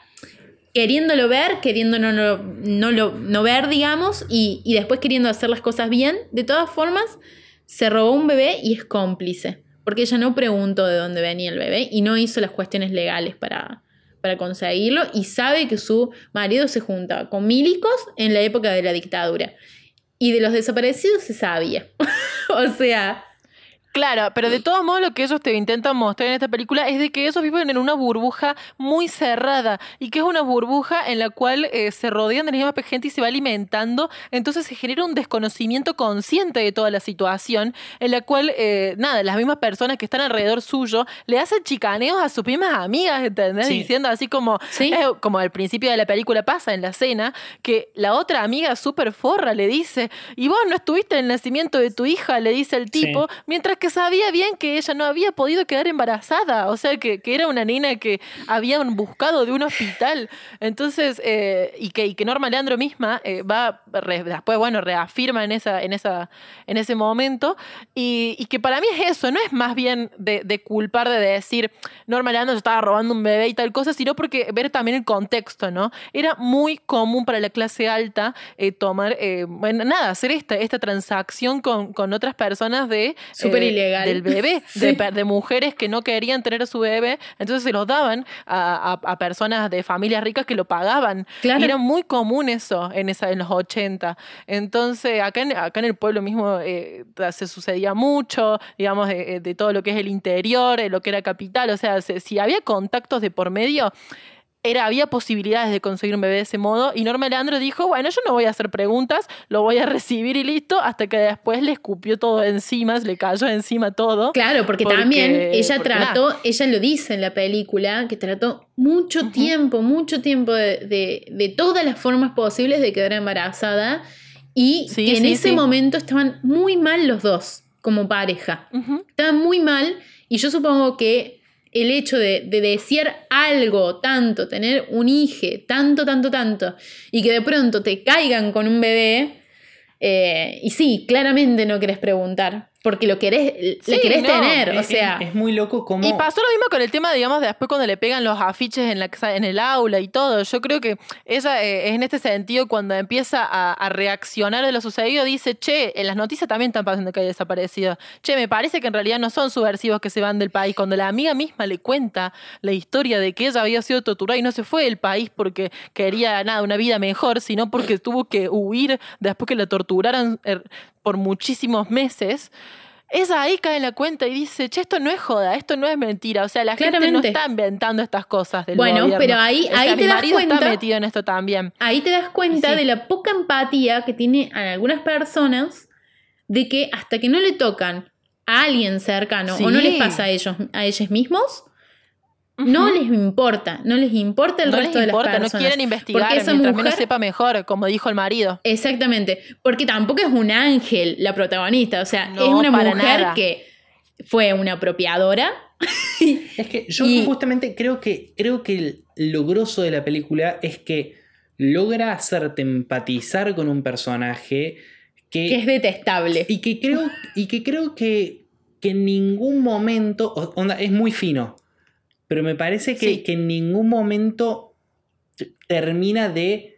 queriéndolo ver, queriendo no, no, no ver, digamos, y, y después queriendo hacer las cosas bien, de todas formas, se robó un bebé y es cómplice. Porque ella no preguntó de dónde venía el bebé y no hizo las cuestiones legales para, para conseguirlo y sabe que su marido se juntaba con milicos en la época de la dictadura. Y de los desaparecidos se sabía. o sea, Claro, pero de todos modos lo que ellos te intentan mostrar en esta película es de que ellos viven en una burbuja muy cerrada y que es una burbuja en la cual eh, se rodean de la misma gente y se va alimentando, entonces se genera un desconocimiento consciente de toda la situación en la cual, eh, nada, las mismas personas que están alrededor suyo le hacen chicaneos a sus mismas amigas, ¿entendés? Sí. Diciendo así como, Sí. eh, como al principio de la película pasa en la escena, que la otra amiga súper forra le dice, y vos no estuviste en el nacimiento de tu hija, le dice el tipo, Sí. mientras que sabía bien que ella no había podido quedar embarazada, o sea, que, que era una nena que habían buscado de un hospital. Entonces, eh, y, que, y que Norma Leandro misma eh, va, después, bueno, reafirma en, esa, en, esa, en ese momento, y, que para mí es eso, no es más bien de, culpar, de decir, Norma Leandro estaba robando un bebé y tal cosa, sino porque ver también el contexto, ¿no? Era muy común para la clase alta eh, tomar, eh, bueno, nada, hacer esta, esta transacción con, con otras personas de... ilegal. Del bebé, Sí. de, mujeres que no querían tener a su bebé, entonces se los daban a, a- a personas de familias ricas que lo pagaban. Claro. Y era muy común eso en, esa, en los 80. Entonces, acá en, acá en el pueblo mismo eh, se sucedía mucho, digamos, de, de todo lo que es el interior, de lo que era capital. O sea, se- si había contactos de por medio, era, había posibilidades de conseguir un bebé de ese modo. Y Norma Leandro dijo, bueno, yo no voy a hacer preguntas, lo voy a recibir y listo, hasta que después le escupió todo encima, le cayó encima todo. Claro, porque, Porque- también ella porque trató, ella lo dice en la película, que trató mucho tiempo, mucho tiempo de, de- de todas las formas posibles de quedar embarazada y Sí, que en sí, ese sí. momento estaban muy mal los dos como pareja. Estaban muy mal y yo supongo que el hecho de, de desear algo tanto, tener un hijo tanto, tanto, tanto, y que de pronto te caigan con un bebé, eh, y sí, claramente no querés preguntar, porque lo querés, le Sí, querés no, tener, o Es- sea... es, es muy loco como. Y pasó lo mismo con el tema, digamos, de después cuando le pegan los afiches en, la, casa- en el aula y todo. Yo creo que ella eh, es en este sentido cuando empieza a, a reaccionar de lo sucedido, dice, che, en las noticias también están pasando que hay desaparecido. Che, me parece que en realidad no son subversivos que se van del país. Cuando la amiga misma le cuenta la historia de que ella había sido torturada y no se fue del país porque quería, nada, una vida mejor, sino porque tuvo que huir después que la torturaran eh, por muchísimos meses. Ella ahí cae en la cuenta y dice, che, esto no es joda, esto no es mentira. O sea, la gente no está inventando estas cosas del Bueno, gobierno. pero ahí- O sea, ahí mi te das marido está cuenta- metido en esto también. Ahí te das cuenta Sí. de la poca empatía que tiene a algunas personas de que hasta que no le tocan a alguien cercano o no les pasa a ellos, a ellos mismos, no les importa, no les importa el no resto les de importa, las no personas. quieren investigar Porque esa mientras mujer- menos sepa mejor, como dijo el marido. Exactamente, porque tampoco es un ángel la protagonista, o sea, No, es una mujer nada. que fue una apropiadora. Es que yo Y- justamente creo que, creo que el- lo grosso de la película es que logra hacerte empatizar con un personaje que, que es detestable. y que creo, y que, creo que, que en ningún momento, onda, es muy fino, pero me parece que, Sí. que en ningún momento termina de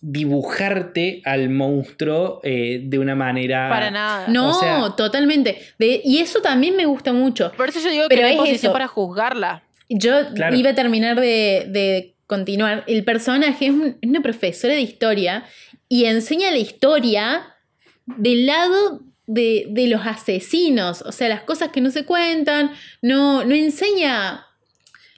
dibujarte al monstruo eh, de una manera... Para nada. No, o sea- totalmente. De- y eso también me gusta mucho. Por eso yo digo Pero que no hay es posición eso. para juzgarla. Yo Claro. iba a terminar de, de continuar. El personaje es un- es una profesora de historia y enseña la historia del lado de, de los asesinos. O sea, las cosas que no se cuentan. No, no enseña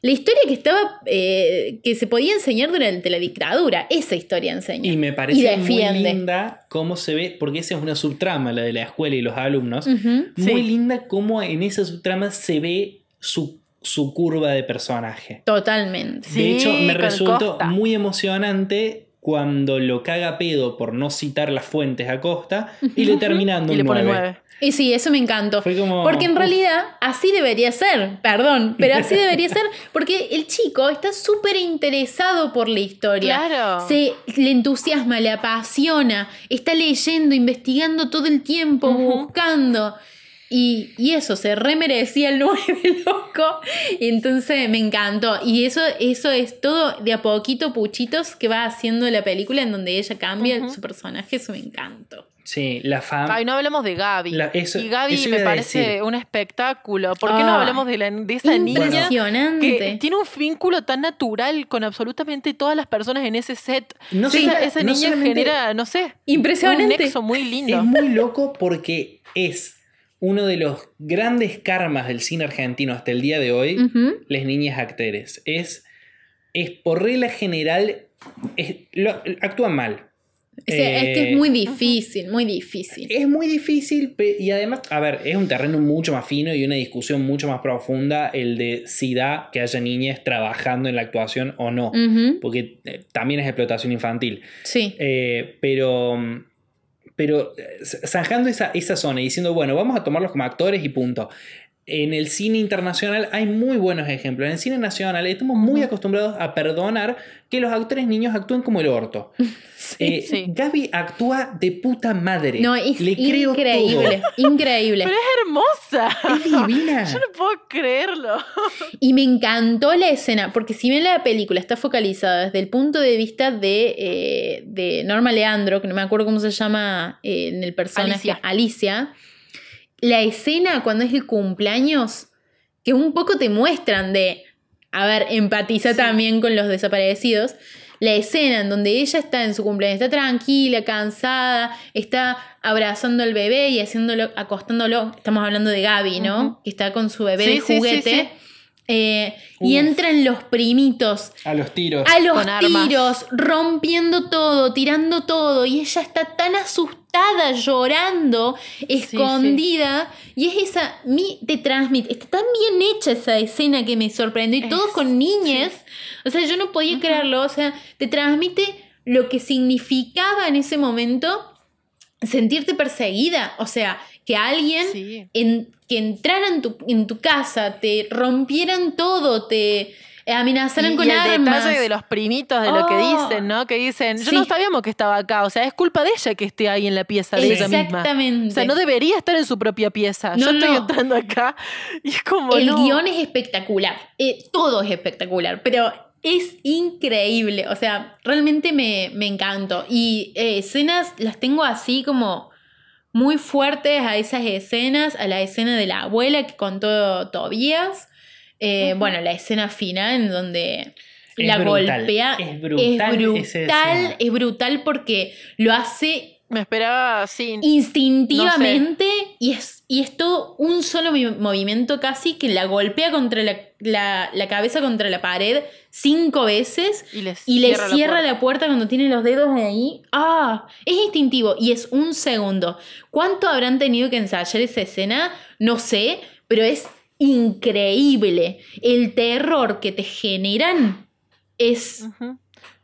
la historia que estaba. eh, que se podía enseñar durante la dictadura. Esa historia enseña. Y me parece muy linda cómo se ve, porque esa es una subtrama, la de la escuela y los alumnos. Muy Sí. linda cómo en esa subtrama se ve su, su curva de personaje. Totalmente. de Sí, hecho, me resultó muy emocionante cuando lo caga pedo por no citar las fuentes a Costa y le terminando Y le un pone 9. nueve. Y sí, eso me encantó. Fue como, Porque en uf. realidad así debería ser, perdón, pero así debería ser porque el chico está súper interesado por la historia. Claro. Se le entusiasma, le apasiona, está leyendo, investigando todo el tiempo, buscando. Y, y eso, se remerecía el 9, loco. Y entonces me encantó. Y eso, eso es todo de a poquito, puchitos, que va haciendo la película en donde ella cambia su personaje. Eso me encantó. Sí, la fama. Ay, no hablamos de Gaby. La- eso- y Gaby eso me parece decir. un espectáculo. ¿Por qué no Ah, hablamos de, la, de esa niña Impresionante. que tiene un vínculo tan natural con absolutamente todas las personas en ese set? No esa, sola- esa no niña genera, no sé, Impresionante. un nexo muy lindo. Es muy loco porque es uno de los grandes karmas del cine argentino hasta el día de hoy, las niñas actores. Es, es por regla general, es- lo- actúan mal. O sea, es que Eh, es muy difícil, muy difícil. Es muy difícil y además, a ver, es un terreno mucho más fino y una discusión mucho más profunda el de si da que haya niñas trabajando en la actuación o no. Porque eh, también es explotación infantil. Sí. Eh, pero pero eh, zanjando esa, esa zona y diciendo, bueno, vamos a tomarlos como actores y punto. En el cine internacional hay muy buenos ejemplos. En el cine nacional estamos muy acostumbrados a perdonar que los actores niños actúen como el orto. Eh, sí. Gaby actúa de puta madre. No, es Le creo increíble, increíble. Pero es hermosa. Es divina. Yo no puedo creerlo. Y me encantó la escena, porque si bien la película está focalizada desde el punto de vista de, eh, de Norma Leandro, que no me acuerdo cómo se llama eh, en el personaje, Alicia. Alicia, la escena cuando es el cumpleaños, que un poco te muestran de, a ver, empatiza también con los desaparecidos. La escena en donde ella está en su cumpleaños, está tranquila, cansada, está abrazando al bebé y haciéndolo, acostándolo. Estamos hablando de Gaby, ¿no? Que está con su bebé Sí, de juguete. sí. Eh, y entran los primitos. A los tiros. a los Con armas. tiros, rompiendo todo, tirando todo, y ella está tan asustada, llorando, escondida, y es esa, mi, te transmite, está tan bien hecha esa escena que me sorprendió, y Es- todos con niñas, o sea, yo no podía creerlo, o sea, te transmite lo que significaba en ese momento sentirte perseguida, o sea, que alguien Sí. en, que entraran en tu, en tu casa, te rompieran todo, te amenazaran Y- con y el armas. detalle de los primitos de lo que Oh. dicen, ¿no? Que dicen, yo Sí. no sabíamos que estaba acá, o sea, es culpa de ella que esté ahí en la pieza de ella misma. Exactamente. O sea, no debería estar en su propia pieza. No, yo estoy entrando acá y es como El no. guion es espectacular. Eh, todo es espectacular, pero es increíble. O sea, realmente me, me encantó. Y eh, escenas las tengo así como muy fuertes a esas escenas, a la escena de la abuela que contó Tobías. Eh. Bueno, la escena final en donde Es la brutal, golpea. es brutal esa brutal, es brutal porque lo hace Me esperaba así. instintivamente y, es, y es todo un solo mi- movimiento casi que la golpea contra la, la- la cabeza contra la pared cinco veces Y le y le cierra, cierra, la la, puerta cuando tiene los dedos ahí. ¡Ah! Es instintivo y es un segundo. ¿Cuánto habrán tenido que ensayar esa escena? No sé, pero es increíble. El terror que te generan es.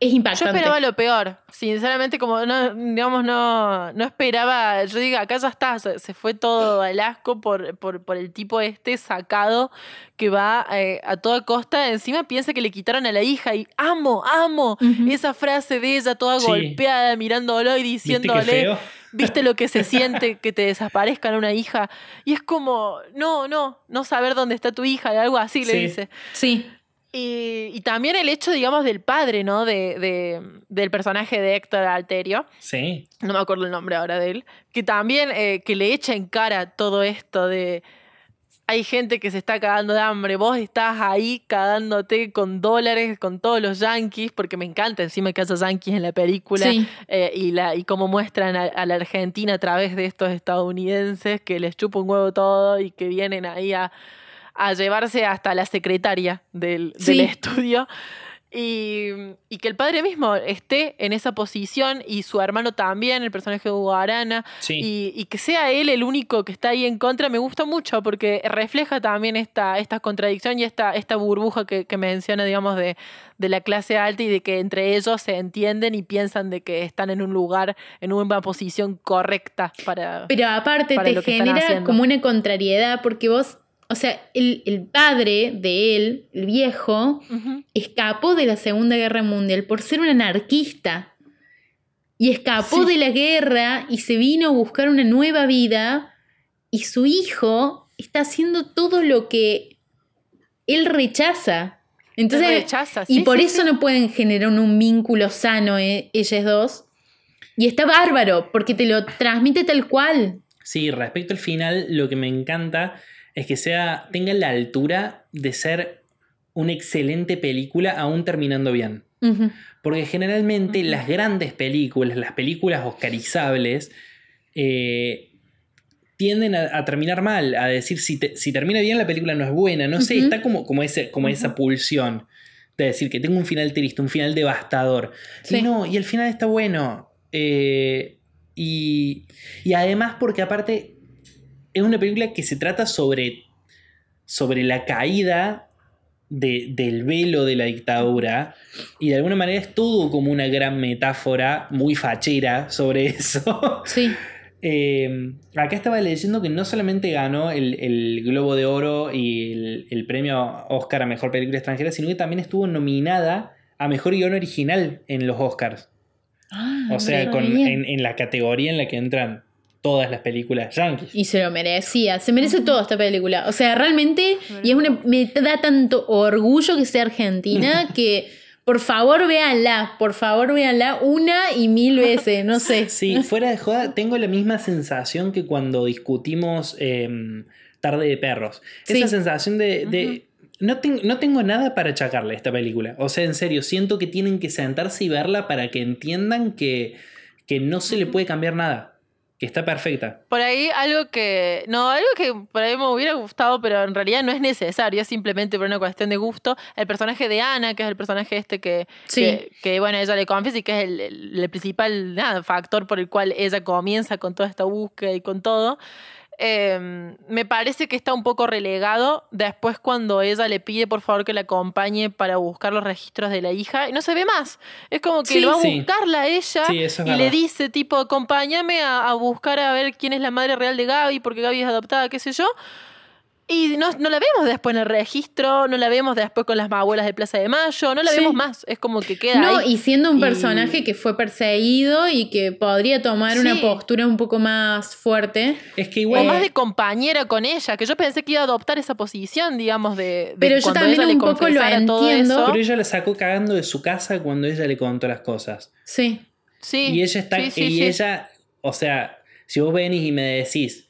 Es Yo esperaba lo peor. Sinceramente, como no, digamos, no, no esperaba. Yo digo, acá ya está, se, se fue todo al asco por, por, por el tipo este sacado que va eh, a toda costa. Encima piensa que le quitaron a la hija y amo, amo Ujú. esa frase de ella toda Sí. golpeada, mirándolo y ¿Viste qué diciéndole. ¿Viste lo que se siente que te desaparezcan una hija? Y es como, no, no, no saber dónde está tu hija, algo así le dice. Sí. Y, y también el hecho, digamos, del padre, ¿no? De, de- del personaje de Héctor Alterio, Sí. no me acuerdo el nombre ahora de él, que también eh, que le echa en cara todo esto de... Hay gente que se está cagando de hambre, vos estás ahí cagándote con dólares, con todos los yankees, porque me encanta encima que haya yankees en la película Sí. eh, y, la, y cómo muestran a, a la Argentina a través de estos estadounidenses que les chupa un huevo todo y que vienen ahí a, a llevarse hasta la secretaria del, estudio. Y, y que el padre mismo esté en esa posición y su hermano también, el personaje de Hugo Arana, Sí. y, y que sea él el único que está ahí en contra, me gusta mucho porque refleja también esta, esta contradicción y esta, esta burbuja que, que menciona, digamos, de, de la clase alta y de que entre ellos se entienden y piensan de que están en un lugar, en una posición correcta para... Pero aparte para te lo que están genera como una contrariedad porque vos, o sea, el, el padre de él, el viejo, escapó de la Segunda Guerra Mundial por ser un anarquista. Y escapó Sí. de la guerra y se vino a buscar una nueva vida. Y su hijo está haciendo todo lo que él rechaza. Entonces, rechaza, y sí, por sí, eso sí. no pueden generar un, un vínculo sano eh, ellos dos. Y está bárbaro, porque te lo transmite tal cual. Sí, respecto al final, lo que me encanta es que sea, tenga la altura de ser una excelente película aún terminando bien. Porque generalmente las grandes películas, las películas oscarizables, eh, tienden a, a terminar mal, a decir si, te- si termina bien la película no es buena, no sé, está como, como, ese, como esa pulsión de decir que tengo un final triste, un final devastador. Sí. Y no, y el final está bueno. Eh, y, y además porque aparte es una película que se trata sobre, sobre la caída de- del velo de la dictadura y de alguna manera es todo como una gran metáfora muy fachera sobre eso. Sí. Eh, acá estaba leyendo que no solamente ganó el, el Globo de Oro y el, el premio Oscar a Mejor Película Extranjera, sino que también estuvo nominada a Mejor Guión Original en los Oscars. Ah, O sea, con, en, en la categoría en la que entran todas las películas yankees. Y se lo merecía, se merece toda esta película. O sea, realmente, y es una, me da tanto orgullo que sea argentina que por favor véanla, por favor véanla una y mil veces, no sé. Sí, fuera de joda, tengo la misma sensación que cuando discutimos em, Tarde de Perros. Sí. Esa sensación de... de- no, ten- no tengo nada para achacarle a esta película. O sea, en serio, siento que tienen que sentarse y verla para que entiendan que, que no se le puede cambiar nada. Que está perfecta. Por ahí algo que. No, algo que por ahí me hubiera gustado, pero en realidad no es necesario, es simplemente por una cuestión de gusto. El personaje de Ana, que es el personaje este que. Sí. Que, que, bueno, ella le confiesa y que es el, el- el principal nada, factor por el cual ella comienza con toda esta búsqueda y con todo. Eh, me parece que está un poco relegado después cuando ella le pide por favor que la acompañe para buscar los registros de la hija y no se ve más. Es como que Sí, lo va a sí. buscarla a ella Sí, eso es y le dice tipo, acompáñame a, a buscar a ver quién es la madre real de Gaby porque Gaby es adoptada, qué sé yo. Y no, no la vemos después en el registro, no la vemos después con las abuelas de Plaza de Mayo, no la Sí. vemos más. Es como que queda No, ahí. y siendo un Y- personaje que fue perseguido y que podría tomar una postura un poco más fuerte. Es que O igual... más de compañera con ella, que yo pensé que iba a adoptar esa posición, digamos, de, de Pero yo también un poco lo entiendo. Pero ella la sacó cagando de su casa cuando ella le contó las cosas. Sí. Sí, Y ella está. sí, sí, y sí. ella. O sea, si vos venís y me decís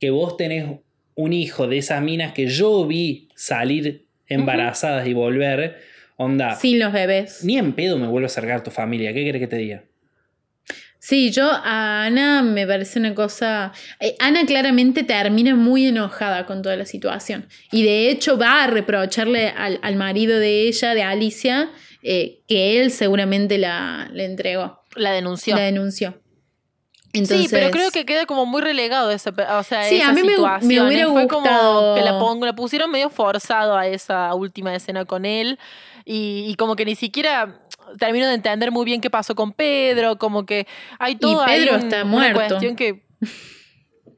que vos tenés un hijo de esas minas que yo vi salir embarazadas y volver, onda. Sin los bebés. Ni en pedo me vuelvo a acercar a tu familia. ¿Qué querés que te diga? Sí, yo a Ana me parece una cosa. eh, Ana claramente termina muy enojada con toda la situación. Y de hecho va a reprocharle al, al marido de ella, de Alicia, eh, que él seguramente la, le entregó, La denunció. la denunció. Entonces, Sí, pero creo que queda como muy relegado pe- o sea, Sí, esa a mí me- me hubiera Fue como gustado- que la, pusieron medio forzado a esa última escena con él y, y como que ni siquiera termino de entender muy bien qué pasó con Pedro, como que hay todo ahí Pedro un- está una muerto. cuestión que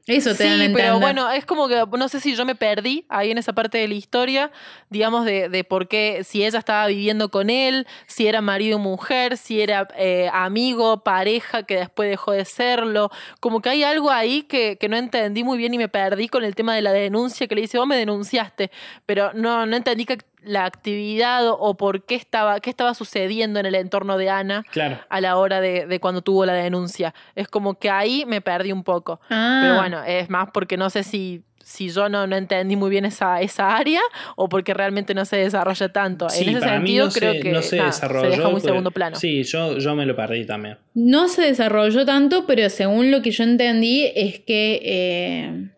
Eso te sí, dan a entender. pero bueno, es como que no sé si yo me perdí ahí en esa parte de la historia, digamos, de, de por qué, si ella estaba viviendo con él, si era marido o mujer, si era eh, amigo, pareja, que después dejó de serlo. Como que hay algo ahí que, que no entendí muy bien y me perdí con el tema de la denuncia, que le dice, vos me denunciaste, pero no, no entendí que la actividad o, por qué estaba, qué estaba sucediendo en el entorno de Ana Claro. a la hora de, de cuando tuvo la denuncia. Es como que ahí me perdí un poco. Ah, Pero bueno, es más porque no sé si, si yo no, no entendí muy bien esa, esa área o porque realmente no se desarrolla tanto. Sí, en ese para mí sentido, no se, creo que no se nada, desarrolló. se deja muy pero- segundo plano. Sí, yo, yo me lo perdí también. No se desarrolló tanto, pero según lo que yo entendí es que eh,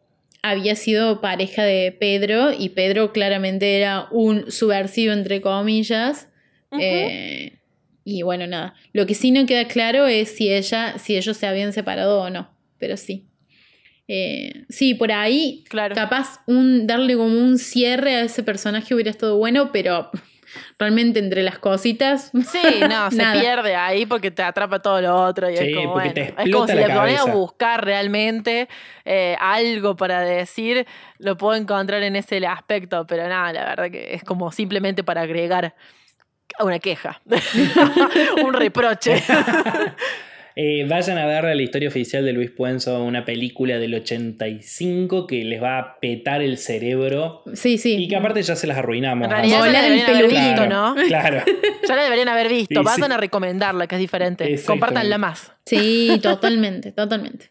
había sido pareja de Pedro y Pedro claramente era un subversivo, entre comillas. Eh, y bueno, nada. Lo que sí no queda claro es si ella, si ellos se habían separado o no. Pero sí. Eh, sí, por ahí Claro. capaz un, darle como un cierre a ese personaje hubiera estado bueno, pero realmente entre las cositas. Sí, no, se pierde ahí porque te atrapa todo lo otro. Y Sí, es como, porque bueno, te es como si la le ponía a buscar realmente eh, algo para decir, lo puedo encontrar en ese aspecto, pero nada, la verdad que es como simplemente para agregar una queja, un reproche. Eh, vayan a ver la historia oficial de Luis Puenzo, una película del 85 que les va a petar el cerebro Sí, sí. y que aparte ya se las arruinamos. En ya la el deberían haber peludito, visto, ¿no? Claro. Ya la deberían haber visto. Vayan sí. a recomendarla, que es diferente. Compártanla más. Sí, totalmente, totalmente.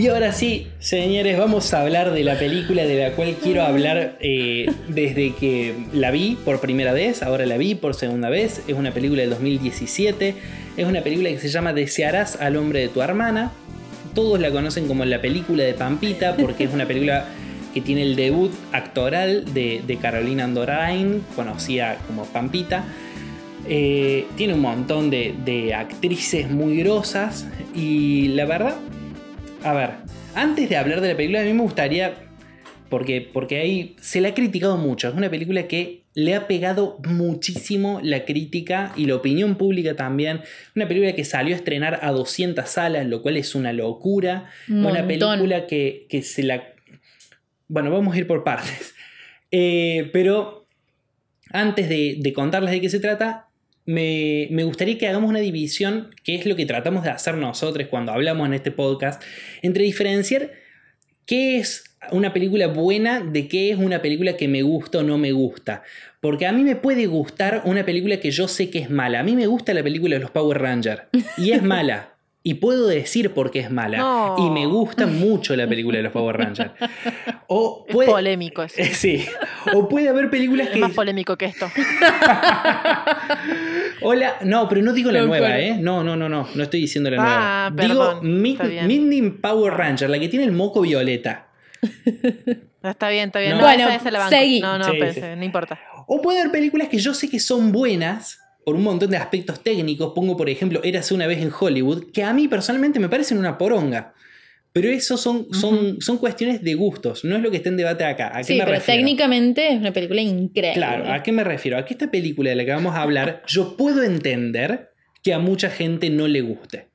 Y ahora sí, señores, vamos a hablar de la película de la cual quiero hablar eh, desde que la vi por primera vez, ahora la vi por segunda vez. Es una película del 2017, es una película que se llama Desearás al hombre de tu hermana. Todos la conocen como la película de Pampita porque es una película que tiene el debut actoral de, Carolina Andorain, conocida como Pampita. Eh, tiene un montón de actrices muy grosas y la verdad, a ver, antes de hablar de la película, a mí me gustaría, porque, porque ahí se la ha criticado mucho, es una película que le ha pegado muchísimo la crítica y la opinión pública también. Una película que salió a estrenar a 200 salas, lo cual es una locura. Un una película que, que se la... Bueno, vamos a ir por partes. Eh, pero antes de, de contarles de qué se trata, me, me gustaría que hagamos una división, que es lo que tratamos de hacer nosotros cuando hablamos en este podcast, entre diferenciar qué es una película buena de qué es una película que me gusta o no me gusta. Porque a mí me puede gustar una película que yo sé que es mala. A mí me gusta la película de los Power Rangers y es mala. Y puedo decir por qué es mala. No. Y me gusta mucho la película de los Power Rangers. O Es puede, polémico eso. Sí. O puede haber películas Es que. más polémico que esto. Hola, no, pero no digo la nueva, ¿eh? No, no, no, no, no estoy diciendo la Ah, nueva. Digo perdón. Midnight Power Ranger, la que tiene el moco violeta. Está bien, está bien. No. No, Bueno, esa, esa la banco. seguí. No, no, Sí, pero sí. no importa. O puede haber películas que yo sé que son buenas por un montón de aspectos técnicos. Pongo, por ejemplo, Érase una vez en Hollywood, que a mí personalmente me parecen una poronga. Pero eso son, son, son cuestiones de gustos, no es lo que está en debate acá. ¿A qué Sí, me pero refiero? técnicamente es una película increíble. Claro, ¿a qué me refiero? A que esta película de la que vamos a hablar, yo puedo entender que a mucha gente no le guste.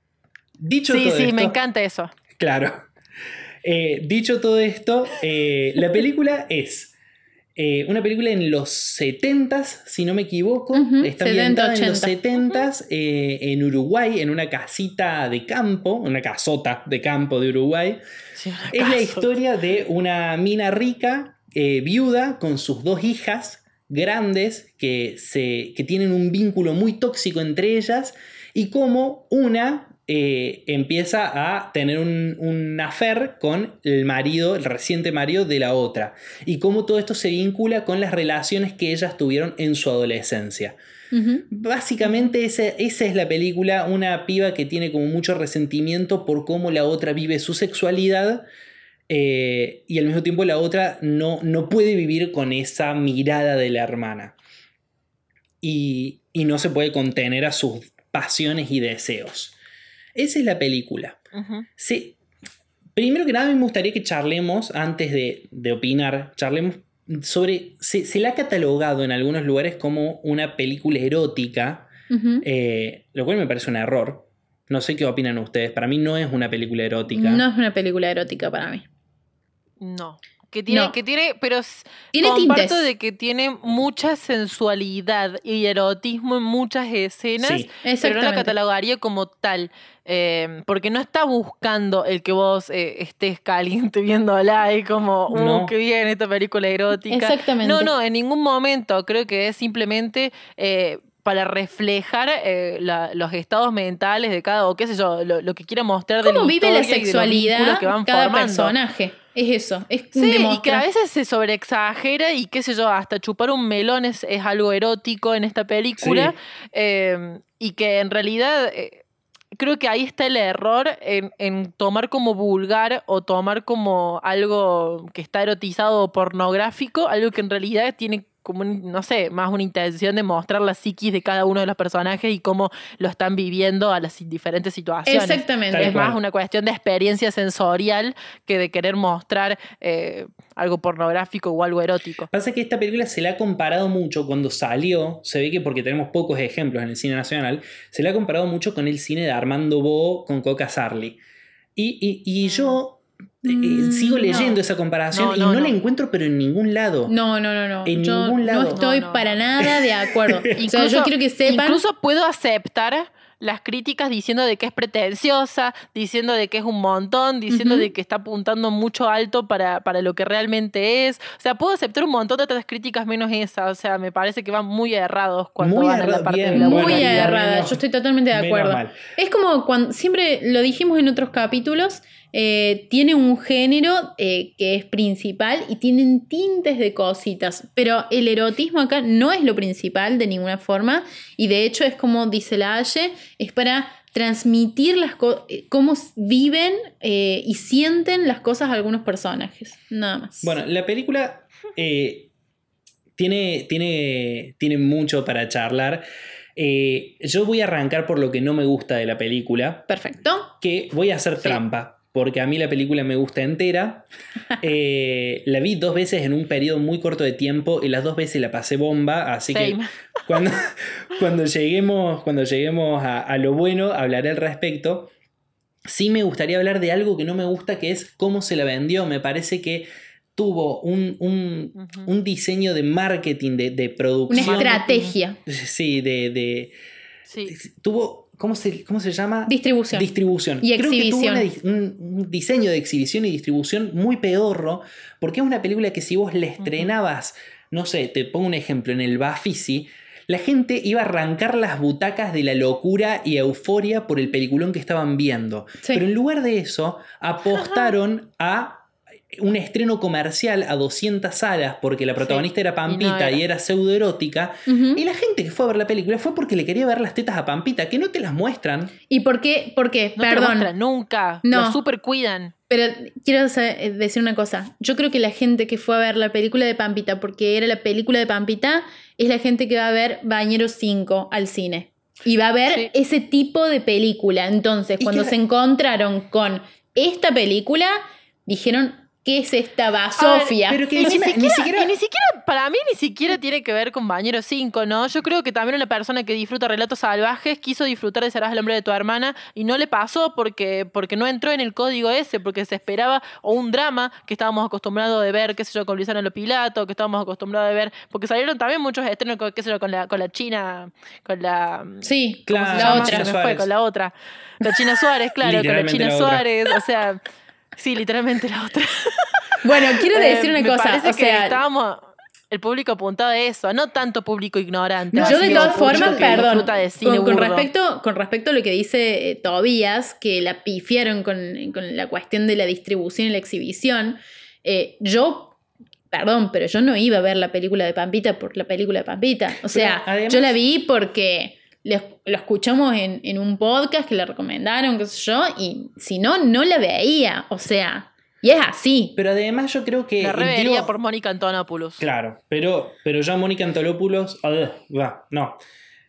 Dicho Sí, todo sí, esto, me encanta eso. Claro. Eh, dicho todo esto, eh, la película es eh, una película en los 70s, si no me equivoco. Está 70, ambientada en los 80. 70s eh, en Uruguay, en una casita de campo, una casota de campo de Uruguay. Sí, Es la historia de una mina rica, eh, viuda, con sus dos hijas grandes que, se, que tienen un vínculo muy tóxico entre ellas y cómo una eh, empieza a tener un, un affair con el marido, el reciente marido de la otra y cómo todo esto se vincula con las relaciones que ellas tuvieron en su adolescencia. Básicamente esa, esa es la película, una piba que tiene como mucho resentimiento por cómo la otra vive su sexualidad eh, y al mismo tiempo la otra no, no puede vivir con esa mirada de la hermana y, y no se puede contener a sus pasiones y deseos. Esa es la película. Sí. Primero que nada, a mí me gustaría que charlemos, antes de, de opinar, charlemos sobre. Se, se la ha catalogado en algunos lugares como una película erótica, eh, lo cual me parece un error. No sé qué opinan ustedes. Para mí no es una película erótica. No es una película erótica para mí. No. Que tiene, No. que tiene, pero Tiene comparto tintes. de que tiene mucha sensualidad y erotismo en muchas escenas, Sí. pero no la catalogaría como tal, eh, porque no está buscando el que vos eh, estés caliente viéndola y como, uh, No. qué bien esta película erótica. Exactamente. No, no, en ningún momento. Creo que es simplemente eh, para reflejar eh, la- los estados mentales de cada, o qué sé yo, lo, lo que quiera mostrar de ¿Cómo vive la de los sexualidad vínculos que van cada formando. personaje? Es eso. Es Sí, y que a veces se sobreexagera y qué sé yo, hasta chupar un melón es, es algo erótico en esta película. eh, y que en realidad eh, creo que ahí está el error en, en tomar como vulgar o tomar como algo que está erotizado o pornográfico, algo que en realidad tiene como, un- no sé, más una intención de mostrar la psiquis de cada uno de los personajes y cómo lo están viviendo a las diferentes situaciones. Exactamente. Es más una cuestión de experiencia sensorial que de querer mostrar eh, algo pornográfico o algo erótico. Pasa que esta película se la ha comparado mucho cuando salió, se ve que porque tenemos pocos ejemplos en el cine nacional, se la ha comparado mucho con el cine de Armando Bo con Coca Sarli. Y, y- y yo eh, Mm, sigo no. leyendo esa comparación No, y no, no, la no. encuentro pero en ningún lado. No, no, no, no. En yo ningún lado. no estoy No, no, para nada de acuerdo. o sea, yo quiero que sepan. Incluso puedo aceptar las críticas diciendo de que es pretenciosa, diciendo de que es un montón, diciendo de que está apuntando mucho alto para, para lo que realmente es. O sea, puedo aceptar un montón de otras críticas menos esa. O sea, me parece que van muy errados cuando Muy van a la parte bien, de la muy errada. Yo estoy totalmente de acuerdo. Es como cuando siempre lo dijimos en otros capítulos. Eh, tiene un género eh, que es principal y tienen tintes de cositas, pero el erotismo acá no es lo principal de ninguna forma y de hecho es como dice la Aye, es para transmitir las eh, cómo viven y sienten las cosas algunos personajes, nada más. Bueno, la película tiene, tiene, tiene mucho para charlar. Eh, yo voy a arrancar por lo que no me gusta de la película. Perfecto. Que voy a hacer trampa, porque a mí la película me gusta entera. Eh, la vi dos veces en un periodo muy corto de tiempo y las dos veces la pasé bomba, así que cuando, cuando lleguemos, cuando lleguemos a, a lo bueno hablaré al respecto. Sí me gustaría hablar de algo que no me gusta, que es cómo se la vendió. Me parece que tuvo un, un, diseño de marketing, de, de, producción. Una estrategia. Sí, de... Tuvo, ¿cómo se, ¿cómo se llama? Distribución. Distribución. Y exhibición. un, diseño de exhibición y distribución muy pedorro, porque es una película que si vos le estrenabas, no sé, te pongo un ejemplo, en el Bafisi, la gente iba a arrancar las butacas de la locura y euforia por el peliculón que estaban viendo. Pero en lugar de eso, apostaron a un estreno comercial a 200 salas porque la protagonista era Pampita y, era. pseudoerótica. Y la gente que fue a ver la película fue porque le quería ver las tetas a Pampita, que no te las muestran. ¿Y por qué? ¿Por qué? No Perdón. Te nunca. No. Lo super cuidan. Pero quiero eh, decir una cosa. Yo creo que la gente que fue a ver la película de Pampita, porque era la película de Pampita, es la gente que va a ver Bañeros 5 al cine. Y va a ver ese tipo de película. Entonces, cuando se encontraron con esta película, dijeron, ¿Qué es esta basofia? Pero que ni, siquiera, ni, siquiera, para mí ni siquiera tiene que ver con Bañero 5, ¿no? Yo creo que también una persona que disfruta relatos salvajes quiso disfrutar de Serás el hombre de tu hermana y no le pasó porque, porque no entró en el código ese, porque se esperaba o un drama que estábamos acostumbrados de ver, qué sé yo, con Luisana Pilato, que estábamos acostumbrados de ver, porque salieron también muchos estrenos, qué sé yo, con la, con la China, con la... Sí, claro, la otra. fue, con la otra. La China Suárez, claro, con la China Suárez, o sea... Sí, literalmente la otra. Bueno, quiero eh, decir una cosa. o sea, estábamos el público apuntado a eso, no tanto público ignorante. yo de todas formas, perdón, con, respecto, con respecto a lo que dice eh, Tobías, que la pifiaron con, la cuestión de la distribución y la exhibición, eh, yo, perdón, pero yo no iba a ver la película de Pampita por la película de Pampita. O sea, yo la vi porque lo, escuchamos en, un podcast que le recomendaron, qué sé yo, y si no, no la veía. O sea, y es así. Pero además yo creo que... La revería por Mónica Antonopoulos. Claro, pero, pero ya Mónica Antonopoulos... va, no.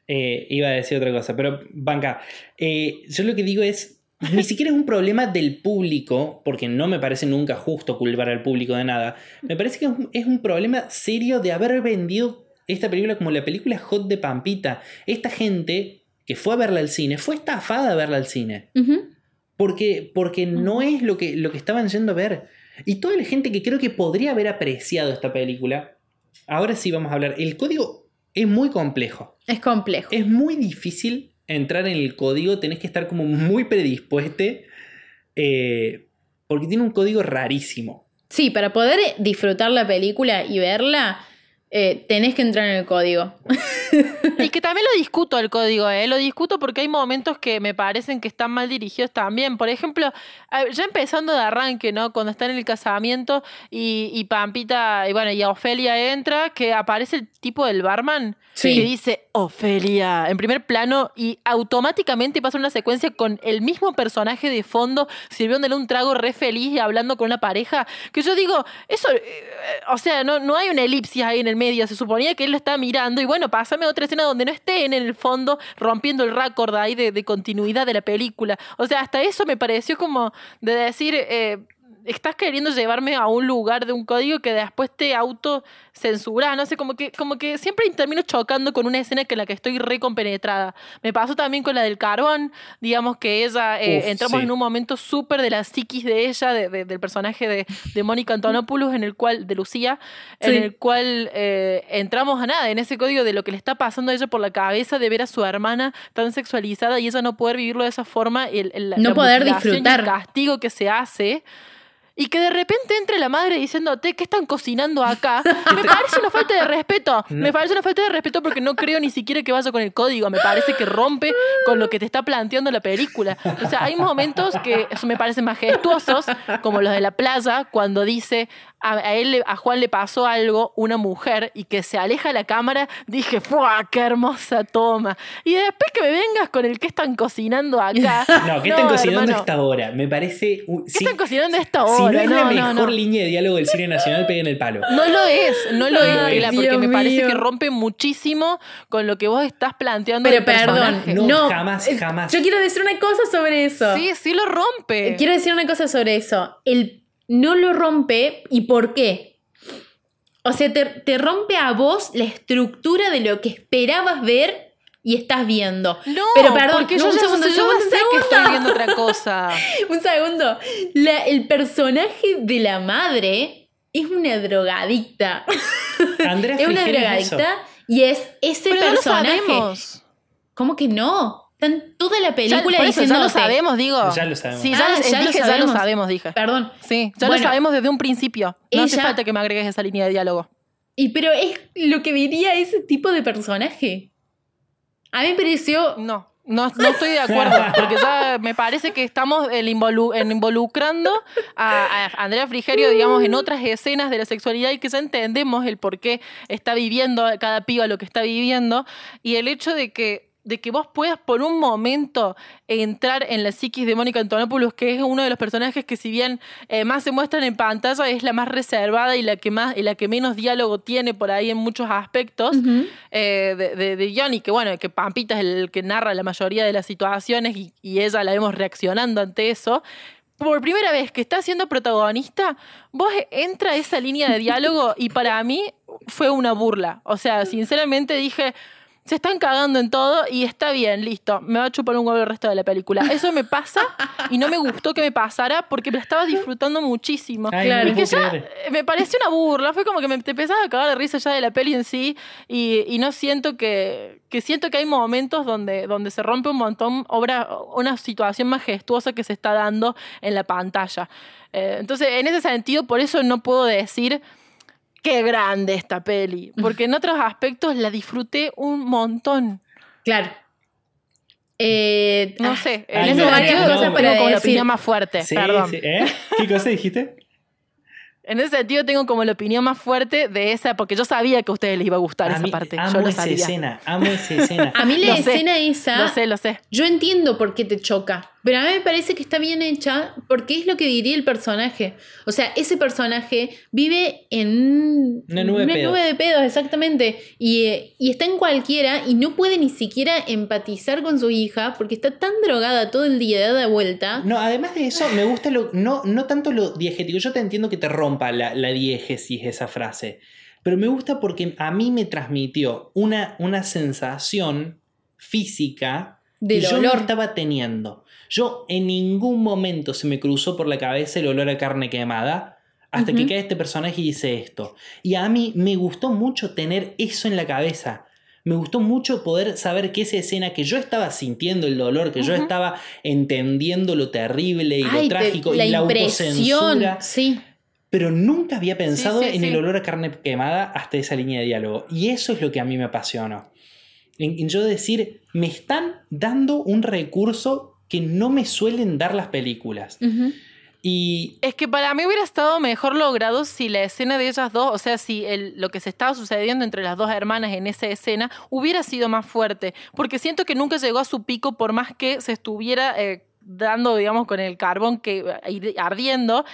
Eh, iba a decir otra cosa, pero banca. Eh, yo lo que digo es, ni siquiera es un problema del público, porque no me parece nunca justo culpar al público de nada. Me parece que es un problema serio de haber vendido esta película como la película hot de Pampita. Esta gente que fue a verla al cine fue estafada a verla al cine. Porque, porque no es lo que, lo que estaban yendo a ver. Y toda la gente que creo que podría haber apreciado esta película, ahora sí vamos a hablar. El código es muy complejo. Es complejo. Es muy difícil entrar en el código, tenés que estar como muy predispuesto. Eh, porque tiene un código rarísimo. Sí, para poder disfrutar la película y verla, eh, tenés que entrar en el código. y que también lo discuto el código, ¿eh? lo discuto porque hay momentos que me parecen que están mal dirigidos también. Por ejemplo, ya empezando de arranque, ¿no? Cuando está en el casamiento y, y Pampita, y bueno, y Ofelia entra, que aparece el tipo del barman que dice Ofelia en primer plano y automáticamente pasa una secuencia con el mismo personaje de fondo sirviéndole un trago re feliz y hablando con una pareja. Que yo digo, eso, eh, o sea, no, no hay una elipsis ahí en el medio. Se suponía que él lo estaba mirando y bueno, pásame otra escena donde no esté en el fondo rompiendo el récord ahí de, de, continuidad de la película. O sea, hasta eso me pareció como de decir. Eh, estás queriendo llevarme a un lugar de un código que después te autocensuras, no sé, como que, como que siempre termino chocando con una escena que la que estoy recompenetrada. Me pasó también con la del carbón, digamos que ella, eh, entramos en un momento súper de la psiquis de ella, del personaje de, de Mónica Antonopoulos, en el cual, de Lucía, en el cual eh, entramos a nada, en ese código de lo que le está pasando a ella por la cabeza de ver a su hermana tan sexualizada y ella no poder vivirlo de esa forma, el, no poder disfrutar. el castigo que se hace. Y que de repente entre la madre diciéndote qué están cocinando acá, me parece una falta de respeto. Me parece una falta de respeto porque no creo ni siquiera que vaya con el código. Me parece que rompe con lo que te está planteando la película. O sea, hay momentos que eso me parecen majestuosos, como los de la playa, cuando dice a, a él, a Juan le pasó algo, una mujer, y que se aleja la cámara, dije, ¡fua! ¡Qué hermosa toma! Y después que me vengas con el que están cocinando acá. No, ¿qué están cocinando a hermano, esta hora? Me parece. un- ¿Qué si- están cocinando a esta Si hora? no es la No, mejor no. línea de diálogo del cine nacional, peguen el palo. No lo es, no lo es, porque Dios me parece mío. que rompe muchísimo con lo que vos estás planteando. Pero perdón, personaje. No, no, jamás, eh, jamás. Yo quiero decir una cosa sobre eso. Sí, sí lo rompe. Quiero decir una cosa sobre eso. El no lo rompe y por qué. O sea, te, te rompe a vos la estructura de lo que esperabas ver y estás viendo. No, Pero perdón, porque no, yo un ya segundo, yo un sé que segundo. estoy viendo otra cosa. Un segundo. La- el personaje de la madre es una drogadicta. Andrea es una es drogadicta y es ese Pero no lo personaje. sabemos. ¿Cómo que no? Están toda la Ya, película por eso, ya lo sabemos, digo. Ya lo sabemos. Sí, ya, Ah, ya lo dije, ya lo sabemos. dije. Perdón. Sí, ya Bueno. lo sabemos desde un principio. No hace falta que me agregues esa línea de diálogo. Y pero es lo que diría ese tipo de personaje. A mí me pareció. No, no, no estoy de acuerdo, porque ya me parece que estamos el involu- en involucrando a, a Andrea Frigerio, digamos, en otras escenas de la sexualidad y que ya entendemos el por qué está viviendo cada piba lo que está viviendo y el hecho de que de que vos puedas por un momento entrar en la psiquis de Mónica Antonopoulos, que es uno de los personajes que si bien eh, más se muestran en pantalla, es la más reservada y la que más y la que menos diálogo tiene por ahí en muchos aspectos eh, de, de, de Johnny, que bueno, que Pampita es el que narra la mayoría de las situaciones y, y ella la vemos reaccionando ante eso. Por primera vez que está siendo protagonista, vos entra esa línea de diálogo y para mí fue una burla. O sea, sinceramente dije, se están cagando en todo y está bien, listo, me va a chupar un huevo el resto de la película. Eso me pasa y no me gustó que me pasara porque me estaba disfrutando muchísimo. Ay, Claro. Y que ya me pareció una burla, fue como que me, te empezaba a cagar de risa ya de la peli en sí y, y no siento que, que siento que hay momentos donde, donde se rompe un montón obra, una situación majestuosa que se está dando en la pantalla. Eh, entonces, en ese sentido, por eso no puedo decir qué grande esta peli, porque en otros aspectos la disfruté un montón. Claro. Eh, No ah, sé, en ese no, sentido no, tengo como la opinión más fuerte, Sí, perdón. sí, ¿eh? ¿Qué cosa dijiste? En ese sentido tengo como la opinión más fuerte de esa, porque yo sabía que a ustedes les iba a gustar A esa mí- parte. amo yo lo esa sabía. escena, amo esa escena. A mí la Lo sé, escena esa. Lo sé, lo sé. Yo entiendo por qué te choca, pero a mí me parece que está bien hecha porque es lo que diría el personaje. O sea, ese personaje vive en Una nube de pedos. de pedos, exactamente. Y, eh, y está en cualquiera y no puede ni siquiera empatizar con su hija porque está tan drogada todo el día, dada vuelta. No, además de eso, me gusta lo. No, no tanto lo diegético. Yo te entiendo que te rompa la, la diégesis esa frase. Pero me gusta porque a mí me transmitió una, una sensación física Del que yo no estaba teniendo. Yo en ningún momento se me cruzó por la cabeza el olor a carne quemada hasta que cae este personaje y dice esto. Y a mí me gustó mucho tener eso en la cabeza. Me gustó mucho poder saber que esa escena que yo estaba sintiendo el dolor, que yo estaba entendiendo lo terrible y Ay, lo trágico la y la impresión. autocensura, Sí. pero nunca había pensado sí, en el olor a carne quemada hasta esa línea de diálogo. Y eso es lo que a mí me apasionó. En, en yo decir, me están dando un recurso que no me suelen dar las películas. Y Es que para mí hubiera estado mejor logrado si la escena de ellas dos, o sea, si el- lo que se estaba sucediendo entre las dos hermanas en esa escena hubiera sido más fuerte. Porque siento que nunca llegó a su pico por más que se estuviera eh, dando, digamos, con el carbón que eh, ardiendo.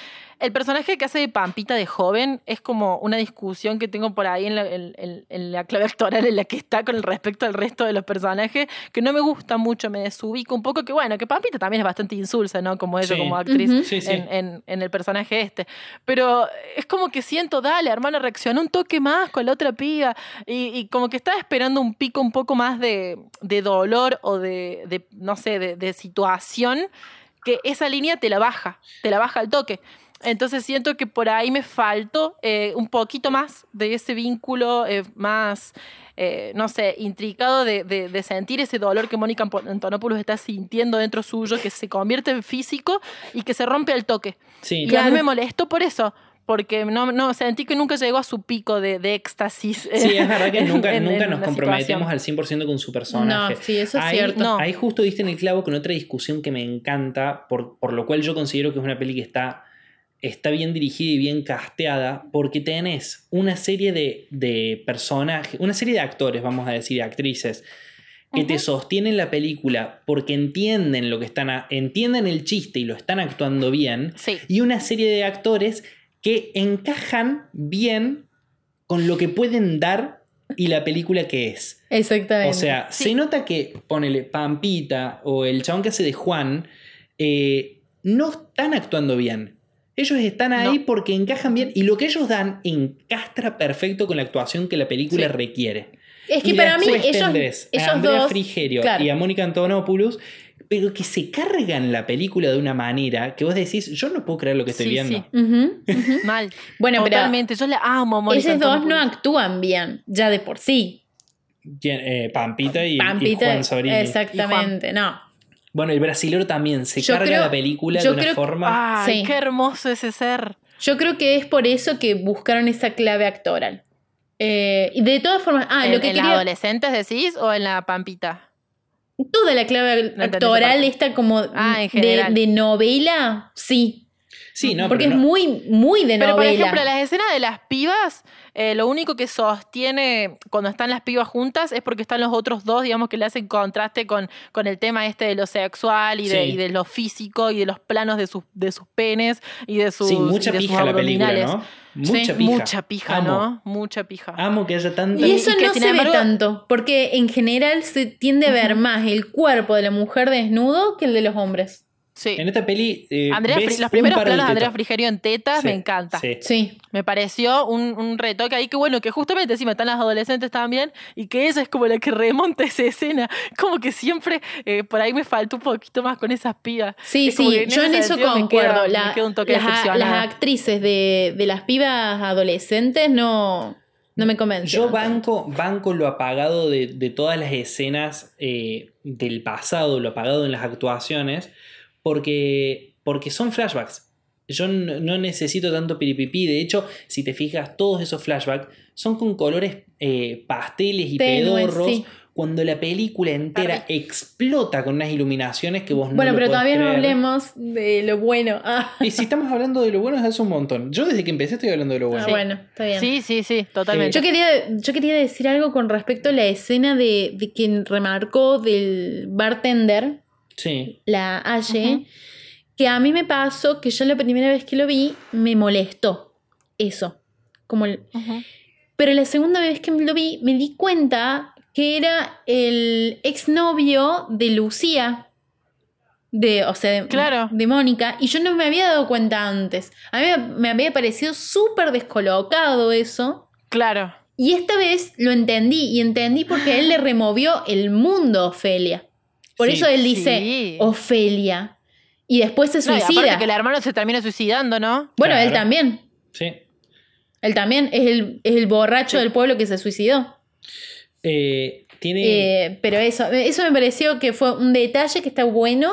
El personaje que hace de Pampita de joven es como una discusión que tengo por ahí en la, en- en- en la clave actoral en la que está con respecto al resto de los personajes, que no me gusta mucho, me desubico un poco, que bueno, que Pampita también es bastante insulsa, ¿no? Como ella, Sí. como actriz Ujú. Sí, sí. en, en- en el personaje este. Pero es como que siento, dale, hermana, reacciona un toque más con la otra piba. Y, y como que estaba esperando un pico un poco más de, de dolor o de, de, no sé, de, de situación, que esa línea te la baja, te la baja al toque. Entonces siento que por ahí me faltó eh, un poquito más de ese vínculo eh, más, eh, no sé, intricado de, de- de sentir ese dolor que Mónica Antonopoulos está sintiendo dentro suyo, que se convierte en físico y que se rompe al toque. Sí, Y a mí me molestó por eso. Porque no, no sentí que nunca llegó a su pico de, de éxtasis. Sí, es verdad que nunca, en- nunca en nos comprometemos situación. al 100% con su personaje. No, sí, eso es ahí, cierto. No. Ahí justo diste en el clavo con otra discusión que me encanta, por, por lo cual yo considero que es una peli que está, está bien dirigida y bien casteada, porque tenés una serie de, de personajes, una serie de actores, vamos a decir, de actrices, que te sostienen la película porque entienden lo que están, a- entienden el chiste y lo están actuando bien, Sí. y una serie de actores que encajan bien con lo que pueden dar y la película que es. Exactamente. O sea, Sí. se nota que, ponele, Pampita o el chabón que hace de Juan, eh, no están actuando bien. Ellos están ahí No. porque encajan bien y lo que ellos dan encastra perfecto con la actuación que la película Sí. requiere. es que Y para mí ellos, tendrés a ellos Andrea dos... Frigerio claro. y a Mónica Antonopoulos, pero que se cargan la película de una manera que vos decís, yo no puedo creer lo que estoy Sí, viendo. sí. Ujú, ujú. Mal. Bueno, pero Totalmente. Yo le amo a Mónica esos dos no actúan bien, ya de por sí. ¿Quién? Eh, Pampita y, y Pampita, Juan Sobrini. exactamente, no. Bueno, el brasilero también se Yo carga creo- la película de una creo- forma. Ay, Sí. qué hermoso ese ser. Yo creo que es por eso que buscaron esa clave actoral. Eh, de todas formas, ah, ¿En, lo que en quería. adolescentes decís o en la Pampita? Toda la clave actoral, esta como Ah, en de, general. de novela, sí. Sí, no, porque pero es no- muy, muy de Pero por novela. ejemplo, las escenas de las pibas, eh, lo único que sostiene cuando están las pibas juntas es porque están los otros dos, digamos, que le hacen contraste con, con el tema este de lo sexual y, de, Sí. y de lo físico y de los planos de sus, de sus penes y de sus, sí, mucha y de sus pija la película, abdominales. ¿no? Mucha pija. Mucha pija, Amo. ¿no? Mucha pija. Amo que haya tanta. Y eso y que, no se embargo- ve tanto, porque en general se tiende a ver más el cuerpo de la mujer desnudo que el de los hombres. Sí. En esta peli. eh, Andrea ves los un primeros par de planos de Andrea. Frigerio en tetas Sí, me encanta. sí. Sí. Me pareció un, un retoque ahí que bueno, que justamente encima están las adolescentes también y que ella es como la que remonta esa escena. Como que siempre eh, por ahí me faltó un poquito más con esas pibas. Sí, Es sí, en yo en eso me concuerdo. me queda un toque las, las actrices de, de las pibas adolescentes no, no me convencen. Yo banco, banco lo apagado de, de todas las escenas eh, del pasado, lo apagado en las actuaciones, porque, porque son flashbacks. Yo no, necesito tanto piripipí. De hecho, si te fijas, todos esos flashbacks son con colores eh, pasteles y pedorros. sí. Cuando la película entera explota con unas iluminaciones que vos no Bueno, lo pero podés todavía no hablemos de lo bueno. Ah, Y si estamos hablando de lo bueno es hace un montón. Yo desde que empecé estoy hablando de lo bueno. ah, bueno, está bien. Sí, sí, sí, totalmente. Yo quería, yo quería decir algo con respecto a la escena de, de quien remarcó del bartender, Sí. la Aye, que a mí me pasó que yo la primera vez que lo vi me molestó eso. Como el-. Pero la segunda vez que lo vi me di cuenta que era el exnovio de Lucía. De, o sea, de, Claro. de Mónica, y yo no me había dado cuenta antes. A mí me- me había parecido súper descolocado eso. Claro. Y esta vez lo entendí, y entendí porque él le removió el mundo a Ofelia. Por Sí, eso él dice sí. Ofelia. Y después se No, y suicida. aparte que el hermano se termina suicidando, ¿no? Bueno, él también. Sí. Él también es el, es el borracho del pueblo que se suicidó. Eh, tiene. Eh, pero eso, eso me pareció que fue un detalle que está bueno,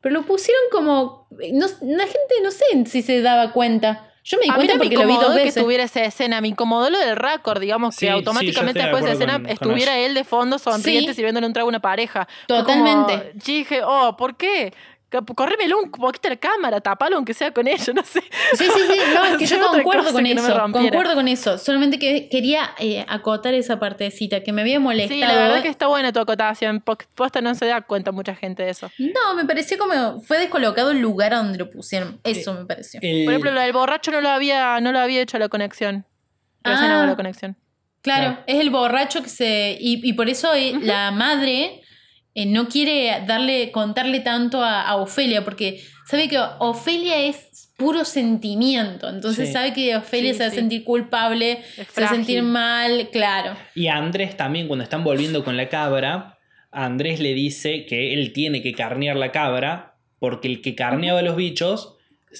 pero lo pusieron como. No, la gente no sé si se daba cuenta. Yo me di A mí porque lo vi dos incomodó que tuviera esa escena, me incomodó lo del récord, digamos, Sí, que automáticamente después de esa escena con- estuviera él de fondo sonriente Sí. sirviéndole un trago a una pareja. Totalmente. como- yo dije, oh, ¿por qué? Corrémelo un poquito la cámara, tapalo aunque sea con ello, no sé. Sí, sí, sí, no, es que yo concuerdo con no eso, rompiera. concuerdo con eso. Solamente que quería eh, acotar esa partecita que me había molestado. Sí, la verdad que está buena tu acotación, posta no se da cuenta mucha gente de eso. No, me pareció como fue descolocado el lugar a donde lo pusieron. Eso me pareció. el- Por ejemplo, lo del borracho no lo había, no lo había hecho la conexión. Ah. hago la conexión. Claro, Claro. es el borracho que se. Y, y por eso eh, la madre eh, no quiere darle, contarle tanto a, a Ofelia, porque sabe que Ofelia es puro sentimiento. Entonces Sí. sabe que Ofelia Sí, se va a sí. sentir culpable, se va a sentir mal, claro. Y a Andrés también, cuando están volviendo con la cabra, a Andrés le dice que él tiene que carnear la cabra porque el que carneaba los bichos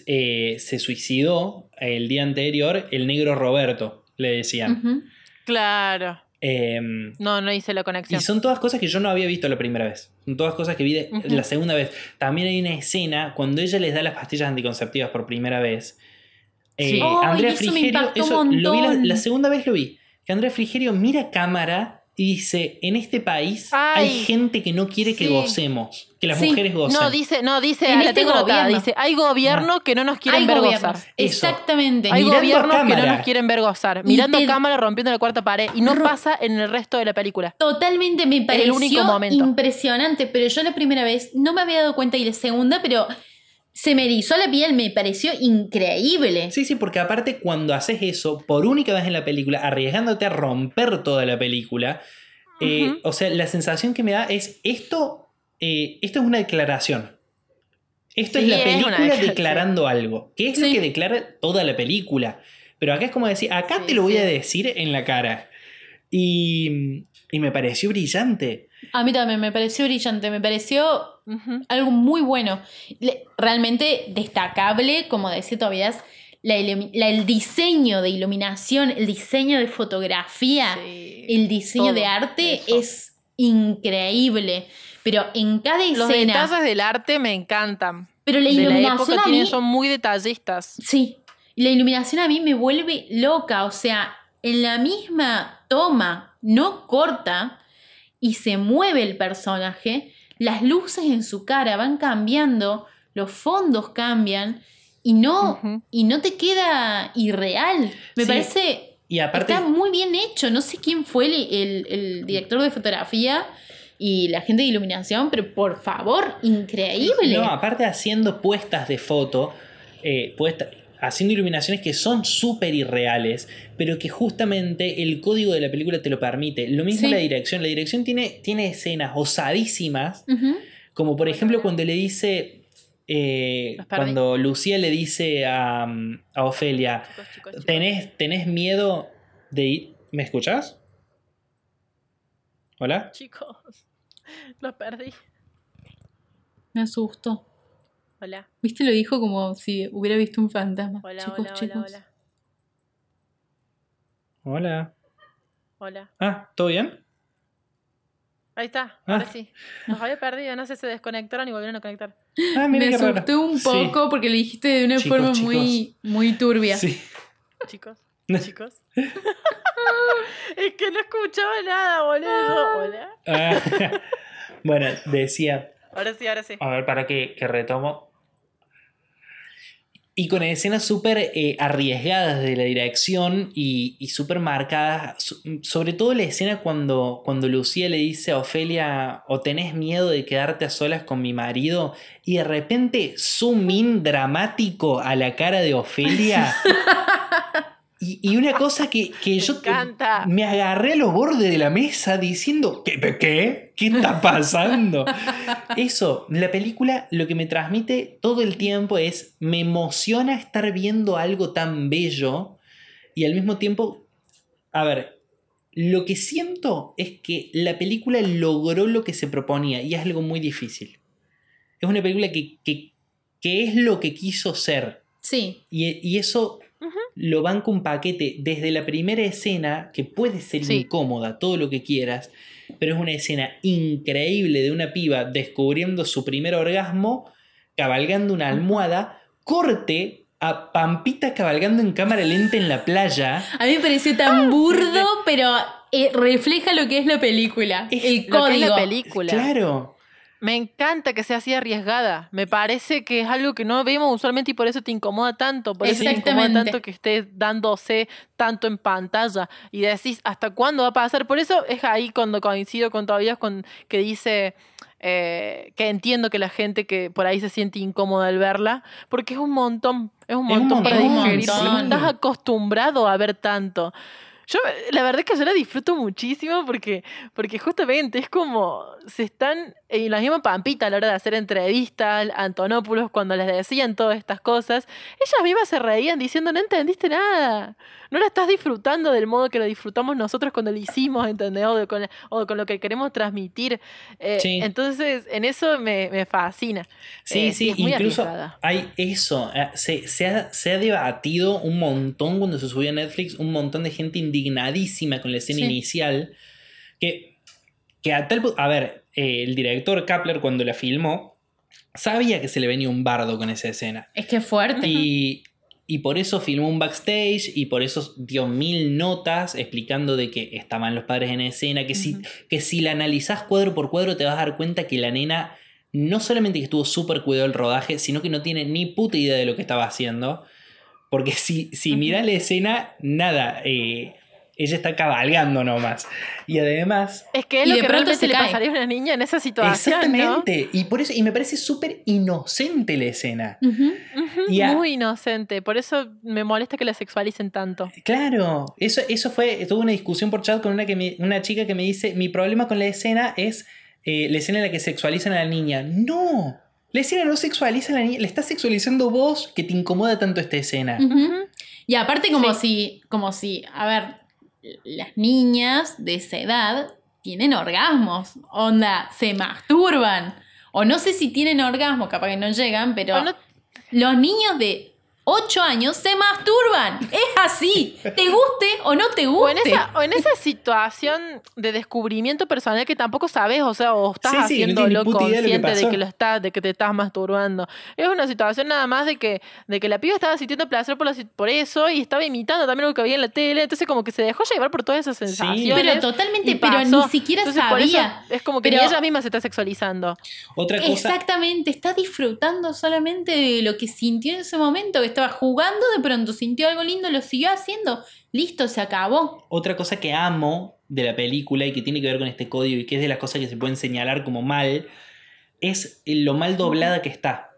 eh, se suicidó el día anterior el negro Roberto, le decían. Claro. Em, No, no hice la y conexión. son todas cosas que yo no había visto la primera vez. Son todas cosas que vi de- la segunda vez. También hay una escena cuando ella les da las pastillas anticonceptivas por primera vez. Eh, Sí. Andrea eso me Frigerio, eso un lo vi la, la segunda vez lo vi. Que Andrea Frigerio mira cámara y dice: En este país Ay, hay gente que no quiere que sí. gocemos, que las Sí. mujeres gocen. No, dice, no, dice, En la este tengo gobierno. dice, hay gobiernos que no nos quieren Hay ver gobiernos. gozar. Eso. Exactamente. Hay Mirando a gobiernos que no nos quieren ver gozar. Mirando te- a cámara, rompiendo la cuarta pared. Y no Ro- pasa en el resto de la película. Totalmente me el pareció único momento. impresionante, pero yo la primera vez no me había dado cuenta y la segunda, pero se me erizó la piel, me pareció increíble. Sí, sí, porque aparte cuando haces eso, por única vez en la película, arriesgándote a romper toda la película, eh, o sea, la sensación que me da es esto, eh, esto es una declaración. Esto Sí, es la película declarando algo, que es lo que declara toda la película. Pero acá es como decir, acá Sí, te lo voy a decir en la cara. Y, y me pareció brillante. A mí también me pareció brillante, me pareció algo muy bueno. Realmente destacable, como decía Tobias, la el diseño de iluminación, el diseño de fotografía, Sí. el diseño de arte eso. es increíble. Pero en cada Los escena. detalles del arte me encantan. pero la de la iluminación época a tienen- mí. son muy detallistas. Sí. Y la iluminación a mí me vuelve loca. O sea, en la misma toma, no corta, y se mueve el personaje, las luces en su cara van cambiando, los fondos cambian, y no, y no te queda irreal. Me Sí. parece. Y aparte, Está muy bien hecho. No sé quién fue el, el- el director de fotografía y la gente de iluminación, pero por favor, increíble. no, aparte haciendo puestas de foto, eh, puesta- haciendo iluminaciones que son súper irreales, pero que justamente el código de la película te lo permite. Lo mismo Sí. la dirección. La dirección tiene, tiene escenas osadísimas, como por ejemplo cuando le dice... eh, cuando Lucía le dice a, a Ofelia, Chicos, chicos, chicos. ¿tenés, ¿tenés miedo de ir? ¿Me escuchás? ¿Hola? Chicos, los perdí. Me asustó. Hola, ¿Viste? Lo dijo como si hubiera visto un fantasma. hola, chicos, hola, chicos. hola, hola, Hola. hola. Ah, ¿todo bien? Ahí está, Ah. ahora sí. Los había perdido, no sé, se desconectaron y volvieron a conectar. Ah, mira Me raro. asusté un Sí. poco porque lo dijiste de una Chicos, forma chicos. muy, muy turbia. Sí. Chicos, chicos. es que no escuchaba nada, boludo. Hola. Ah, bueno, decía, Ahora sí, ahora sí. a ver, para que, que retomo. Y con escenas súper eh, arriesgadas de la dirección y, y súper marcadas, so- sobre todo la escena cuando, cuando Lucía le dice a Ofelia, o tenés miedo de quedarte a solas con mi marido, y de repente zoom in dramático a la cara de Ofelia. Y, y una cosa que, que Me yo encanta. me agarré a los bordes de la mesa diciendo, ¿qué? ¿Qué? ¿Qué está pasando? Eso, la película lo que me transmite todo el tiempo es, me emociona estar viendo algo tan bello y al mismo tiempo, a ver, lo que siento es que la película logró lo que se proponía y es algo muy difícil. Es una película que, que, que es lo que quiso ser Sí. y, y eso. Lo banca un paquete desde la primera escena, que puede ser Sí. incómoda, todo lo que quieras, pero es una escena increíble de una piba descubriendo su primer orgasmo, cabalgando una almohada, corte a Pampita cabalgando en cámara lenta en la playa. A mí me pareció tan burdo, pero eh, refleja lo que es la película. Es el Lo que es código. la película. Claro. Me encanta que sea así arriesgada. Me parece que es algo que no vemos usualmente y por eso te incomoda tanto. Por eso te incomoda tanto que esté dándose tanto en pantalla. Y decís, ¿hasta cuándo va a pasar? Por eso es ahí cuando coincido con Tobias con que dice eh, que entiendo que la gente que por ahí se siente incómoda al verla, porque es un montón, es un Es un montón para montón, digerir. sí. porque no estás acostumbrado a ver tanto. Yo, la verdad es que yo la disfruto muchísimo porque, porque justamente es como se están en la misma pampita a la hora de hacer entrevistas, Antonopoulos, cuando les decían todas estas cosas, ellas mismas se reían diciendo, no entendiste nada, no la estás disfrutando del modo que lo disfrutamos nosotros cuando lo hicimos, ¿entendés? O, con, o con lo que queremos transmitir. Eh, Sí. Entonces, en eso me, me fascina. Sí, Eh, sí, es muy incluso arriesgada. hay eso. eh, Se, se ha, se ha debatido un montón cuando se subió a Netflix, un montón de gente indignadísima con la escena Sí. inicial. Que, que a tal A ver, eh, el director Kapler, cuando la filmó, sabía que se le venía un bardo con esa escena. Es que es fuerte. Y, y por eso filmó un backstage y por eso dio mil notas explicando de que estaban los padres en escena, que, si, que si la analizás cuadro por cuadro te vas a dar cuenta que la nena no solamente que estuvo súper cuidado el rodaje, sino que no tiene ni puta idea de lo que estaba haciendo. Porque si, si mirás la escena, nada, eh, ella está cabalgando nomás. Y además... Es que es lo de que pronto realmente se le cae. pasaría a una niña en esa situación, ¿no? Exactamente. Y por eso, y me parece súper inocente la escena. Y a- Muy inocente. Por eso me molesta que la sexualicen tanto. Claro, eso, eso fue, tuve una discusión por chat con una, que me- una chica que me dice, mi problema con la escena es eh, la escena en la que sexualizan a la niña. No, la escena no sexualiza a la niña, le estás sexualizando vos que te incomoda tanto esta escena. Y aparte como Sí. si, como si, a ver, las niñas de esa edad tienen orgasmos, onda, se masturban. O no sé si tienen orgasmo, capaz que no llegan, pero no- los niños de 8 años se masturban. Es así. Te guste o no te O en, guste. esa, o en esa situación de descubrimiento personal que tampoco sabes, o sea, o estás Sí, sí, no ni puta idea de lo que consciente de que lo estás, de que te estás masturbando. Es una situación nada más de que, de que la piba estaba sintiendo placer por, la por eso y estaba imitando también lo que había en la tele, entonces como que se dejó llevar por todas esas sensaciones. pero totalmente, pero ni siquiera Entonces, sabía. es como que Pero- ni ella misma se está sexualizando. Otra cosa, Exactamente, está disfrutando solamente de lo que sintió en ese momento, que estaba jugando, de pronto sintió algo lindo, lo siguió haciendo, listo, se acabó. otra cosa que amo de la película y que tiene que ver con este código y que es de las cosas que se pueden señalar como mal, es lo mal doblada que está.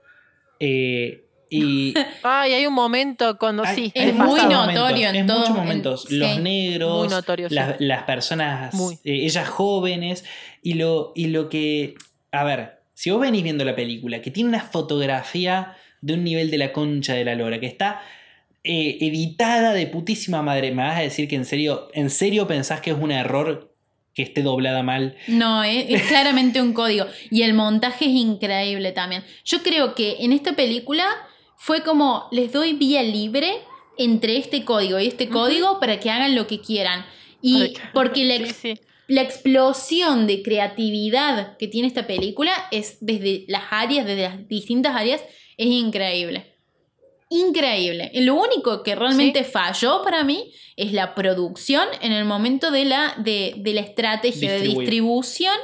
Eh, y Ay, hay un momento cuando Hay- sí. Es muy notorio momentos, en en todo- muchos en- momentos. sí. Los negros, Muy notorio, sí. las, personas, Muy. eh, ellas jóvenes, y lo, y lo que. A ver, si vos venís viendo la película, que tiene una fotografía de un nivel de la concha de la lora, que está eh, editada de putísima madre, me vas a decir que en serio, en serio pensás que es un error que esté doblada mal. No, es, es claramente un código. Y el montaje es increíble también. Yo creo que en esta película fue como les doy vía libre entre este código y este código para que hagan lo que quieran. Y Ay, porque la, Sí, ex- sí. la explosión de creatividad que tiene esta película es desde las áreas, desde las distintas áreas, es increíble. Increíble. Lo único que realmente falló para mí es la producción en el momento de la, de, de la estrategia de distribución,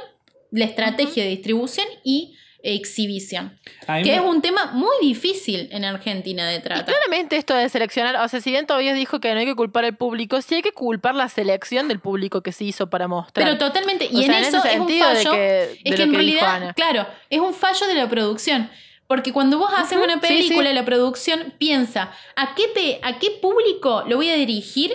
la estrategia de distribución y exhibición. Que me- es un tema muy difícil en Argentina de Y tratar. claramente esto de seleccionar, o sea, si bien todavía dijo que no hay que culpar al público, sí hay que culpar la selección del público que se hizo para mostrar. Pero totalmente, y O en sea, en eso ese es un de fallo. que- de es lo que en realidad, Ana. claro, es un fallo de la producción. Porque cuando vos haces una película, sí. la producción piensa, ¿a qué, pe- ¿a qué público lo voy a dirigir?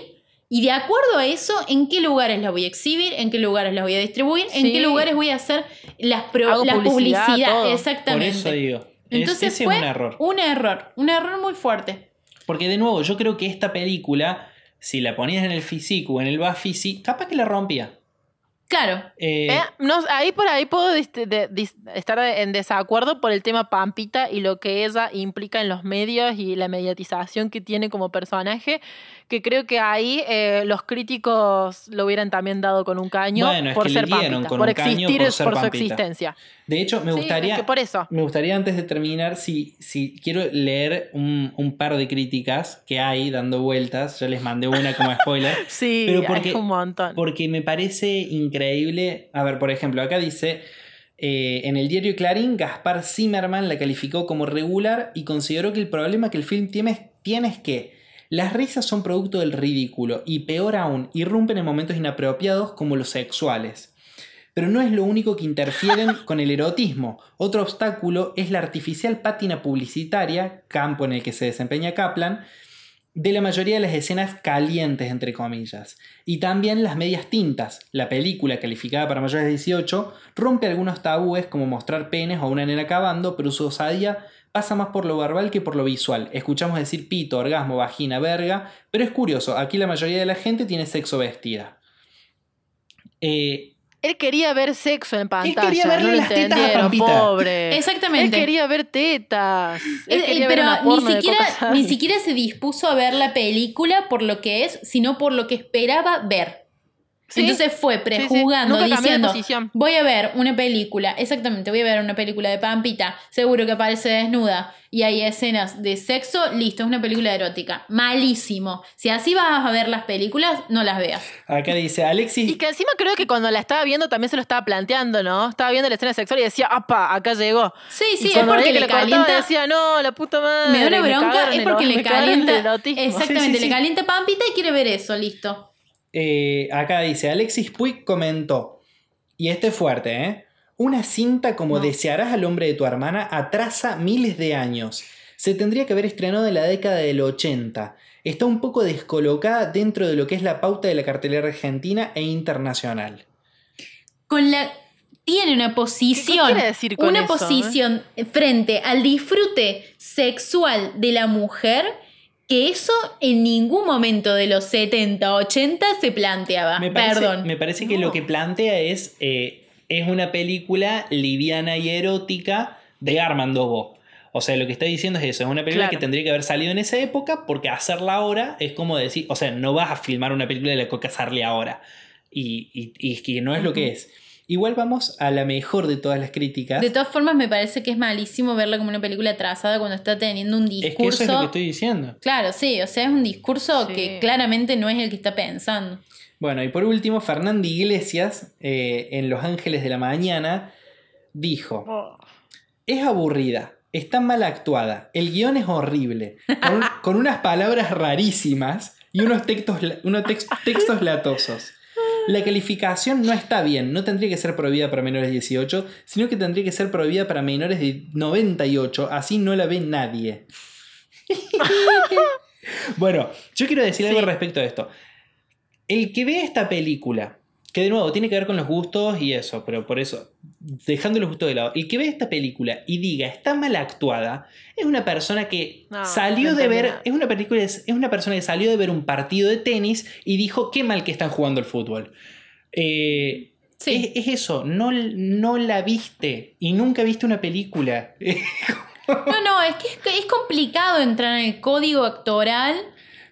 Y de acuerdo a eso, ¿en qué lugares la voy a exhibir? ¿En qué lugares la voy a distribuir? ¿En Sí. qué lugares voy a hacer las pro- la publicidad, publicidad? todo. por Exactamente. eso digo. es- Entonces ese fue es un error. un error, un error muy fuerte. Porque de nuevo, yo creo que esta película, si la ponías en el físico o en el Bafisi, capaz que la rompía. Claro, Eh, Eh, no, ahí por ahí puedo dis- de- dis- estar en desacuerdo por el tema Pampita y lo que ella implica en los medios y la mediatización que tiene como personaje, que creo que ahí eh, los críticos lo hubieran también dado con un caño Bueno, es por que le ser Pampita, con por un caño existir, por por, su existencia. de hecho, me Sí, gustaría. es que por eso. Me gustaría antes de terminar, si, si quiero leer un, un par de críticas que hay dando vueltas, ya les mandé una como spoiler, Sí, Pero es porque- un montón. porque me parece increíble. A ver, por ejemplo, acá dice, eh, en el diario Clarín, Gaspar Zimmerman la calificó como regular y consideró que el problema que el film tiene, tiene es que las risas son producto del ridículo y peor aún, irrumpen en momentos inapropiados como los sexuales. Pero no es lo único que interfieren con el erotismo. Otro obstáculo es la artificial pátina publicitaria, campo en el que se desempeña Kaplan, de la mayoría de las escenas calientes, entre comillas, y también las medias tintas. La película, calificada para mayores de 18, rompe algunos tabúes como mostrar penes o una nena cavando, pero su osadía pasa más por lo verbal que por lo visual. Escuchamos decir pito, orgasmo, vagina, verga, pero es curioso, aquí la mayoría de la gente tiene sexo vestida. Eh, Él quería ver sexo en pantalla. quería verle no las tetas a Pampita. pobre. Exactamente. Él quería ver tetas. Él Eh, eh, ver pero una ni porno de siquiera, ni siquiera se dispuso a ver la película por lo que es, sino por lo que esperaba ver. Sí, Entonces fue sí, sí. de diciendo, voy a ver una película, exactamente, voy a ver una película de Pampita, seguro que aparece desnuda y hay escenas de sexo, listo, es una película erótica. Malísimo. Si así vas a ver las películas, no las veas. acá dice Alexis. Y que encima creo que cuando la estaba viendo también se lo estaba planteando, ¿no? Estaba viendo la escena sexual y decía, ¡apa! Acá llegó. Sí, Y sí, es porque le calienta. decía, no, la puta madre. Me da una bronca, es porque le calienta. Exactamente, Sí, sí, sí. le calienta Pampita y quiere ver eso, listo. Eh, acá dice, Alexis Puig comentó, y este es fuerte, ¿eh? Una cinta como No. Desearás al hombre de tu hermana atrasa miles de años. Se tendría que haber estrenado en la década del 80. Está un poco descolocada dentro de lo que es la pauta de la cartelera argentina e internacional. Con la tiene una posición, quiere decir con una eso, posición frente al disfrute sexual de la mujer que eso en ningún momento de los 70, 80 se planteaba. Me parece, Perdón. me parece que No. lo que plantea es, eh, es una película liviana y erótica de Armando Bo. O sea, lo que está diciendo es eso, es una película Claro. que tendría que haber salido en esa época porque hacerla ahora es como decir, o sea, no vas a filmar una película de la Coca Sarli ahora. Y, y, y es que no es lo que es. Igual vamos a la mejor de todas las críticas. De todas formas, me parece que es malísimo verla como una película atrasada cuando está teniendo un es que discurso. eso es lo que estoy diciendo. Claro, sí, o sea, es un discurso Sí. que claramente no es el que está pensando. Bueno, y por último, Fernando Iglesias, eh, en Los Ángeles de la Mañana, dijo... Oh. Es aburrida, está mal actuada, el guion es horrible, con, con unas palabras rarísimas y unos textos, unos tex- textos latosos. La calificación no está bien, no tendría que ser prohibida para menores de 18, sino que tendría que ser prohibida para menores de 98, así no la ve nadie. bueno, yo quiero decir algo respecto a esto. El que ve esta película, que de nuevo tiene que ver con los gustos y eso, pero por eso, dejando los gustos de lado, el que ve esta película y diga está mal actuada, es una persona que No, salió no de ver, es una película, es una persona que salió de ver un partido de tenis y dijo qué mal que están jugando el fútbol. Eh, Sí. es, es eso, no, no la viste y nunca viste una película. No, no, es que es, complicado entrar en el código actoral,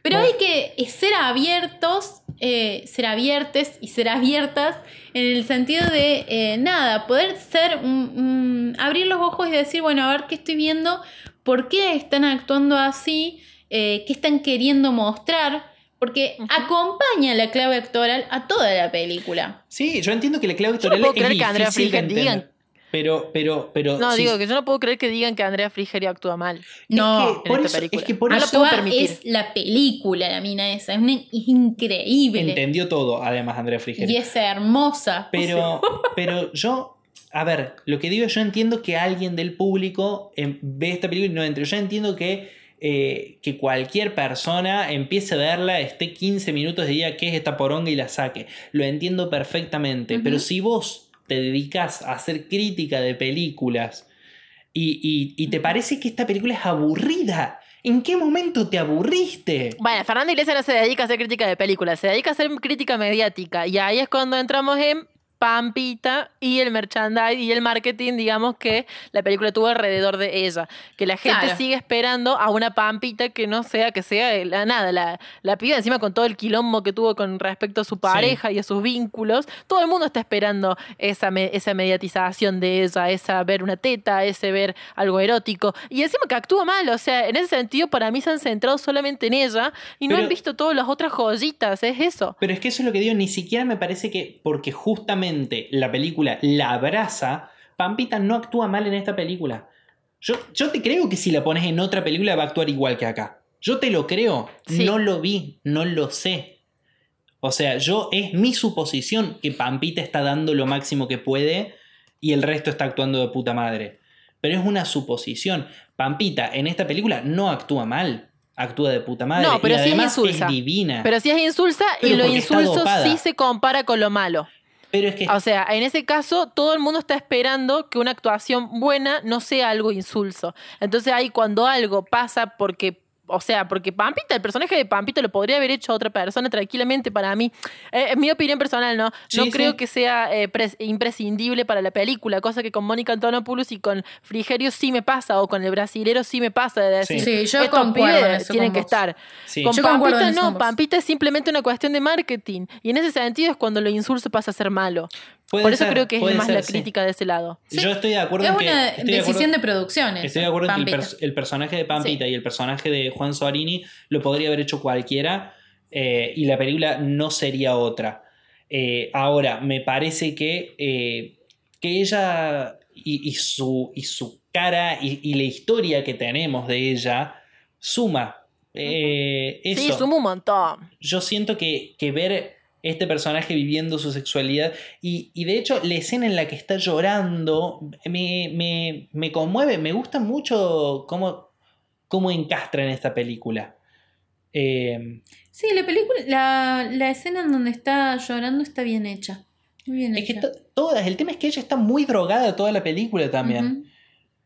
pero Bueno. hay que ser abiertos, eh, ser abiertes y ser abiertas en el sentido de, eh, nada, poder ser, un- un- abrir los ojos y decir, bueno, a ver qué estoy viendo, por qué están actuando así, eh, qué están queriendo mostrar, porque acompaña la clave actoral a toda la película. sí, yo entiendo que la clave Yo no actoral puedo es creer que Andrea digan- Pero, pero, pero. No, digo que yo no puedo creer que digan que Andrea Frigerio actúa mal. No, es que por eso, película. es que por No lo eso puedo permitir. es la película, la mina esa, es, una- es increíble. entendió todo, además, Andrea Frigerio. Y es hermosa. Pero, pero yo, a ver, lo que digo, yo entiendo que alguien del público em, ve esta película y no entre. Yo entiendo que, eh, que cualquier persona empiece a verla, esté 15 minutos de día, que es esta poronga y la saque. Lo entiendo perfectamente. Pero si vos te dedicas a hacer crítica de películas y, y- te parece que esta película es aburrida, ¿en qué momento te aburriste? Bueno, Fernando Iglesias no se dedica a hacer crítica de películas, se dedica a hacer crítica mediática. Y ahí es cuando entramos en Pampita y el merchandise y el marketing, digamos, que la película tuvo alrededor de ella. Que la gente Claro. sigue esperando a una Pampita que no sea, que sea la nada, la, la piba encima con todo el quilombo que tuvo con respecto a su pareja y a sus vínculos. Todo el mundo está esperando esa, me- esa mediatización de ella, esa ver una teta, ese ver algo erótico. Y encima que actúa mal, o sea, en ese sentido para mí se han centrado solamente en ella y no han visto todas las otras joyitas, es eso. Pero es que eso es lo que digo, ni siquiera me parece que porque justamente la película la abraza, Pampita no actúa mal en esta película. Yo, yo te creo que si la pones en otra película va a actuar igual que acá. Yo te lo creo, Sí. no lo vi, no lo sé. O sea, yo es mi suposición que Pampita está dando lo máximo que puede y el resto está actuando de puta madre. Pero es una suposición. Pampita en esta película no actúa mal. actúa de puta madre. No, pero y sí es insulsa. divina. Pero si es insulsa Pero y lo insulso sí se compara con lo malo. Pero es que O sea, en ese caso, todo el mundo está esperando que una actuación buena no sea algo insulso. Entonces ahí cuando algo pasa porque... O sea, porque Pampita, el personaje de Pampita lo podría haber hecho otra persona tranquilamente para mí. Eh, es mi opinión personal, ¿no? no Sí, creo sí. que sea eh, pres- imprescindible para la película, cosa que con Mónica Antonopoulos y con Frigerio sí me pasa, o con el brasilero sí me pasa de decir, Sí, yo estos pibes tienen con que estar. Con Yo Pampita no, con. Pampita es simplemente una cuestión de marketing. Y en ese sentido es cuando lo insulso pasa a ser malo. Puede Por eso ser, creo que es más ser, la sí. crítica de ese lado. Yo estoy de acuerdo Es en que. una estoy de decisión acuerdo- de producción. Estoy de acuerdo en que el, Pampita. pers- el personaje de Pampita y el personaje de Juan Soarini lo podría haber hecho cualquiera eh, y la película no sería otra. Eh, ahora, me parece que, eh, que ella y, y su, y su cara y, y la historia que tenemos de ella suma. Eh, Sí, eso. suma un montón. yo siento que, que ver este personaje viviendo su sexualidad y, y de hecho la escena en la que está llorando me, me, me conmueve, me gusta mucho cómo, cómo encastra en esta película. Eh, Sí, la película, la, la escena en donde está llorando está bien hecha. Muy bien es que hecha. to- todas, el tema es que ella está muy drogada toda la película también.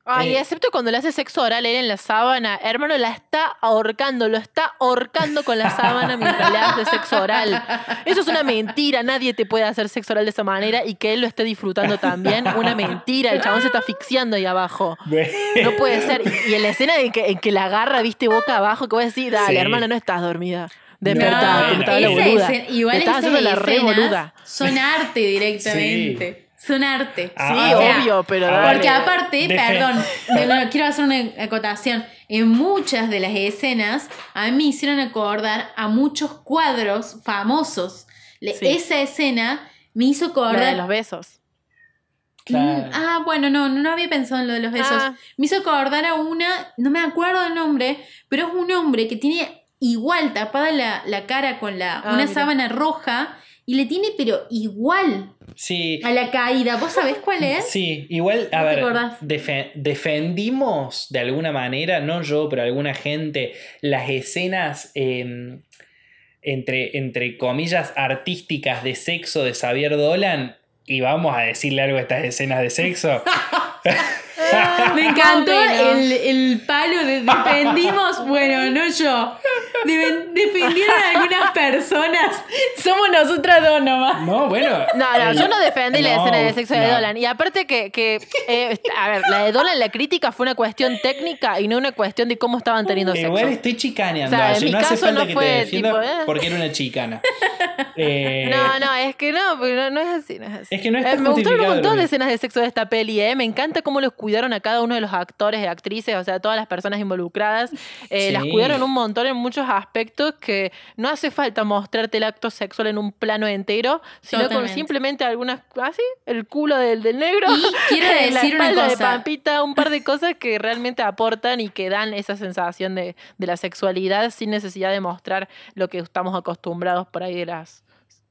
Ay, Eh. excepto cuando le hace sexo oral él en la sábana. Hermano, la está ahorcando, lo está ahorcando con la sábana mientras le hace sexo oral. Eso es una mentira. Nadie te puede hacer sexo oral de esa manera y que él lo esté disfrutando también. Una mentira. El chabón se está asfixiando ahí abajo. No puede ser. Y, y en la escena en que, en que la agarra, viste, boca abajo, que voy a decir, dale, Sí. hermana, no estás dormida. No, Despertate, no, estaba la boluda. igual Te estás haciendo la re boluda. son arte directamente. Son arte. Ah, Sí, a ver, obvio, pero dale. Porque aparte, perdón, quiero hacer una acotación. En muchas de las escenas, a mí me hicieron acordar a muchos cuadros famosos. Le- Sí. Esa escena me hizo La de acordar. los besos. Claro. Mm, Ah, bueno, no, no había pensado en lo de los besos. Ah. Me hizo acordar a una, no me acuerdo el nombre, pero es un hombre que tiene igual tapada la, la cara con la, Ah, una mira. sábana roja y le tiene pero igual Sí, a la caída. ¿Vos sabés cuál es? Sí, igual, a ¿No te ver, defendimos de alguna manera, no yo, pero alguna gente, las escenas eh, entre, entre comillas artísticas de sexo de Xavier Dolan. Y vamos a decirle algo a estas escenas de sexo. Me encantó el, el palo de defendimos, bueno, no yo. Defendieron a algunas personas. Somos nosotras dos nomás. No, bueno. No, no, yo no defendí la no, escena de sexo de no. Dolan. Y aparte que, que eh, a ver, la de Dolan, la crítica fue una cuestión técnica y no una cuestión de cómo estaban teniendo sexo. Igual estoy chicaneando O sea, a en mi No hace caso falta no que fue te defienda tipo, eh. porque era una chicana. Eh, No, no, es que no, porque no, no es así, no es así. Es que no está Eh, me gustaron un montón de escenas de sexo de esta peli, ¿eh? Me encanta cómo los cuidaron a cada uno de los actores y actrices, o sea, todas las personas involucradas. Eh, Sí. Las cuidaron un montón en muchos aspectos que no hace falta mostrarte el acto sexual en un plano entero, sino con simplemente algunas, así, el culo del, del negro. Y quiero la decir una espalda de cosa. Pampita, un par de cosas que realmente aportan y que dan esa sensación de, de la sexualidad sin necesidad de mostrar lo que estamos acostumbrados por ahí de las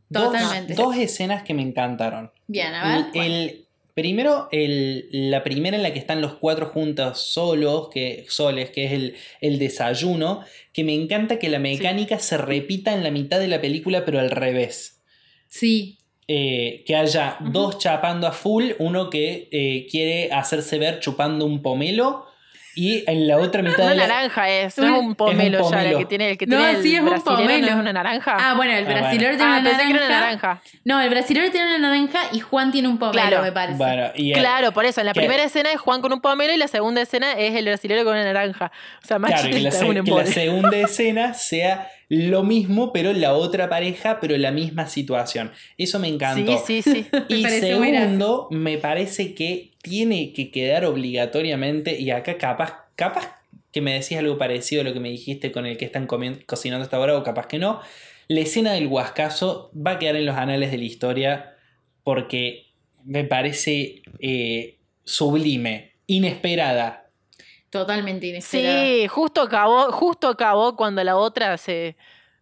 dos- Totalmente. Dos, escenas que me encantaron. Bien, a ver. El, el- primero, el- la primera en la que están los cuatro juntos solos, que, soles, que es el, el desayuno, que me encanta que la mecánica se repita en la mitad de la película, pero al revés. Sí. Eh, que haya dos chapando a full, uno que eh, quiere hacerse ver chupando un pomelo, y en la otra mitad Una de la... naranja es, no Un- es un pomelo, es un ya, el que tiene el que No, tiene el sí, es un brasilero, ¿no pomelo. es una naranja? Ah, bueno, el Ah, brasilero bueno. tiene Ah, una pensé que naranja. era una naranja. No, el brasilero tiene una naranja y Juan tiene un pomelo, Claro. me parece. Bueno, y el- Claro, por eso, en la que- primera escena es Juan con un pomelo y la segunda escena es el brasilero con una naranja. O sea, más Claro, que la, se- un que la segunda escena sea lo mismo, pero la otra pareja, pero la misma situación. Eso me encantó. Sí, sí, sí. Y segundo, me parece que tiene que quedar obligatoriamente, y acá capaz, capaz que me decís algo parecido a lo que me dijiste con el que están cocinando hasta ahora, o capaz que no, la escena del huascazo va a quedar en los anales de la historia porque me parece eh, sublime, inesperada. Totalmente inesperado. Sí, justo acabó, justo acabó cuando la otra se,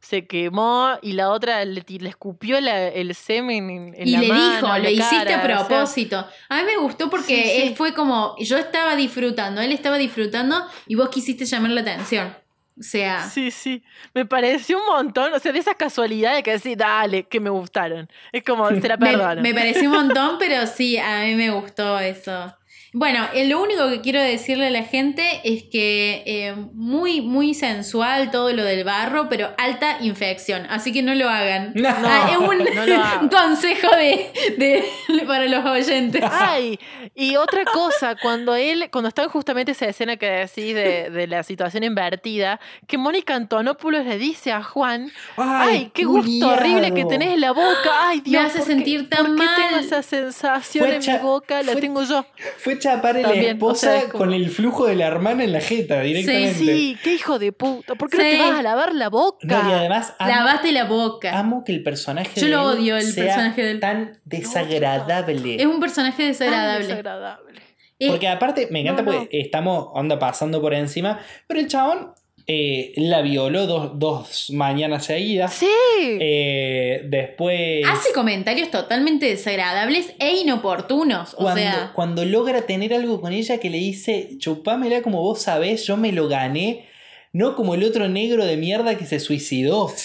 se quemó y la otra le, le escupió la- el semen en, en Y la le mano, dijo, lo hiciste cara, a o sea, propósito. a mí me gustó porque Sí, sí. él fue como, yo estaba disfrutando, él estaba disfrutando y vos quisiste llamar la atención. O sea, Sí, sí. Me pareció un montón. O sea, de esas casualidades que decís, dale, que me gustaron. Es como, se la me, perdono. me pareció un montón, pero sí, a mí me gustó eso. Bueno, eh, lo único que quiero decirle a la gente es que eh, muy, muy sensual todo lo del barro, pero alta infección. Así que no lo hagan. No, Ah, es un no lo hagan. consejo de, de- para los oyentes. Ay, y otra cosa, cuando él, cuando está en justamente esa escena que decís de, de la situación invertida, que Mónica Antonopoulos le dice a Juan, ay, qué gusto culiado". horrible que tenés en la boca, ay Dios, hace ¿por qué- sentir tan ¿por qué tengo mal? esa sensación Fue en mi boca? La fue- tengo yo. Fue chaparle la También, o esposa sea, es como- con el flujo de la hermana en la jeta directamente. Sí, qué hijo de puta, ¿por qué no Sí. te vas a lavar la boca? No, y además amo, Lavaste la boca. amo que el personaje Yo de lo él odio, el sea personaje de él. tan desagradable. Es un personaje Tan desagradable. Porque aparte, me encanta No, no. porque estamos onda pasando por encima, pero el chabón eh, la violó dos, dos mañanas seguidas. Sí. Eh, después, hace comentarios totalmente desagradables e inoportunos. O cuando, sea, cuando logra tener algo con ella que le dice, chupámela como vos sabés, yo me lo gané. No como el otro negro de mierda que se suicidó.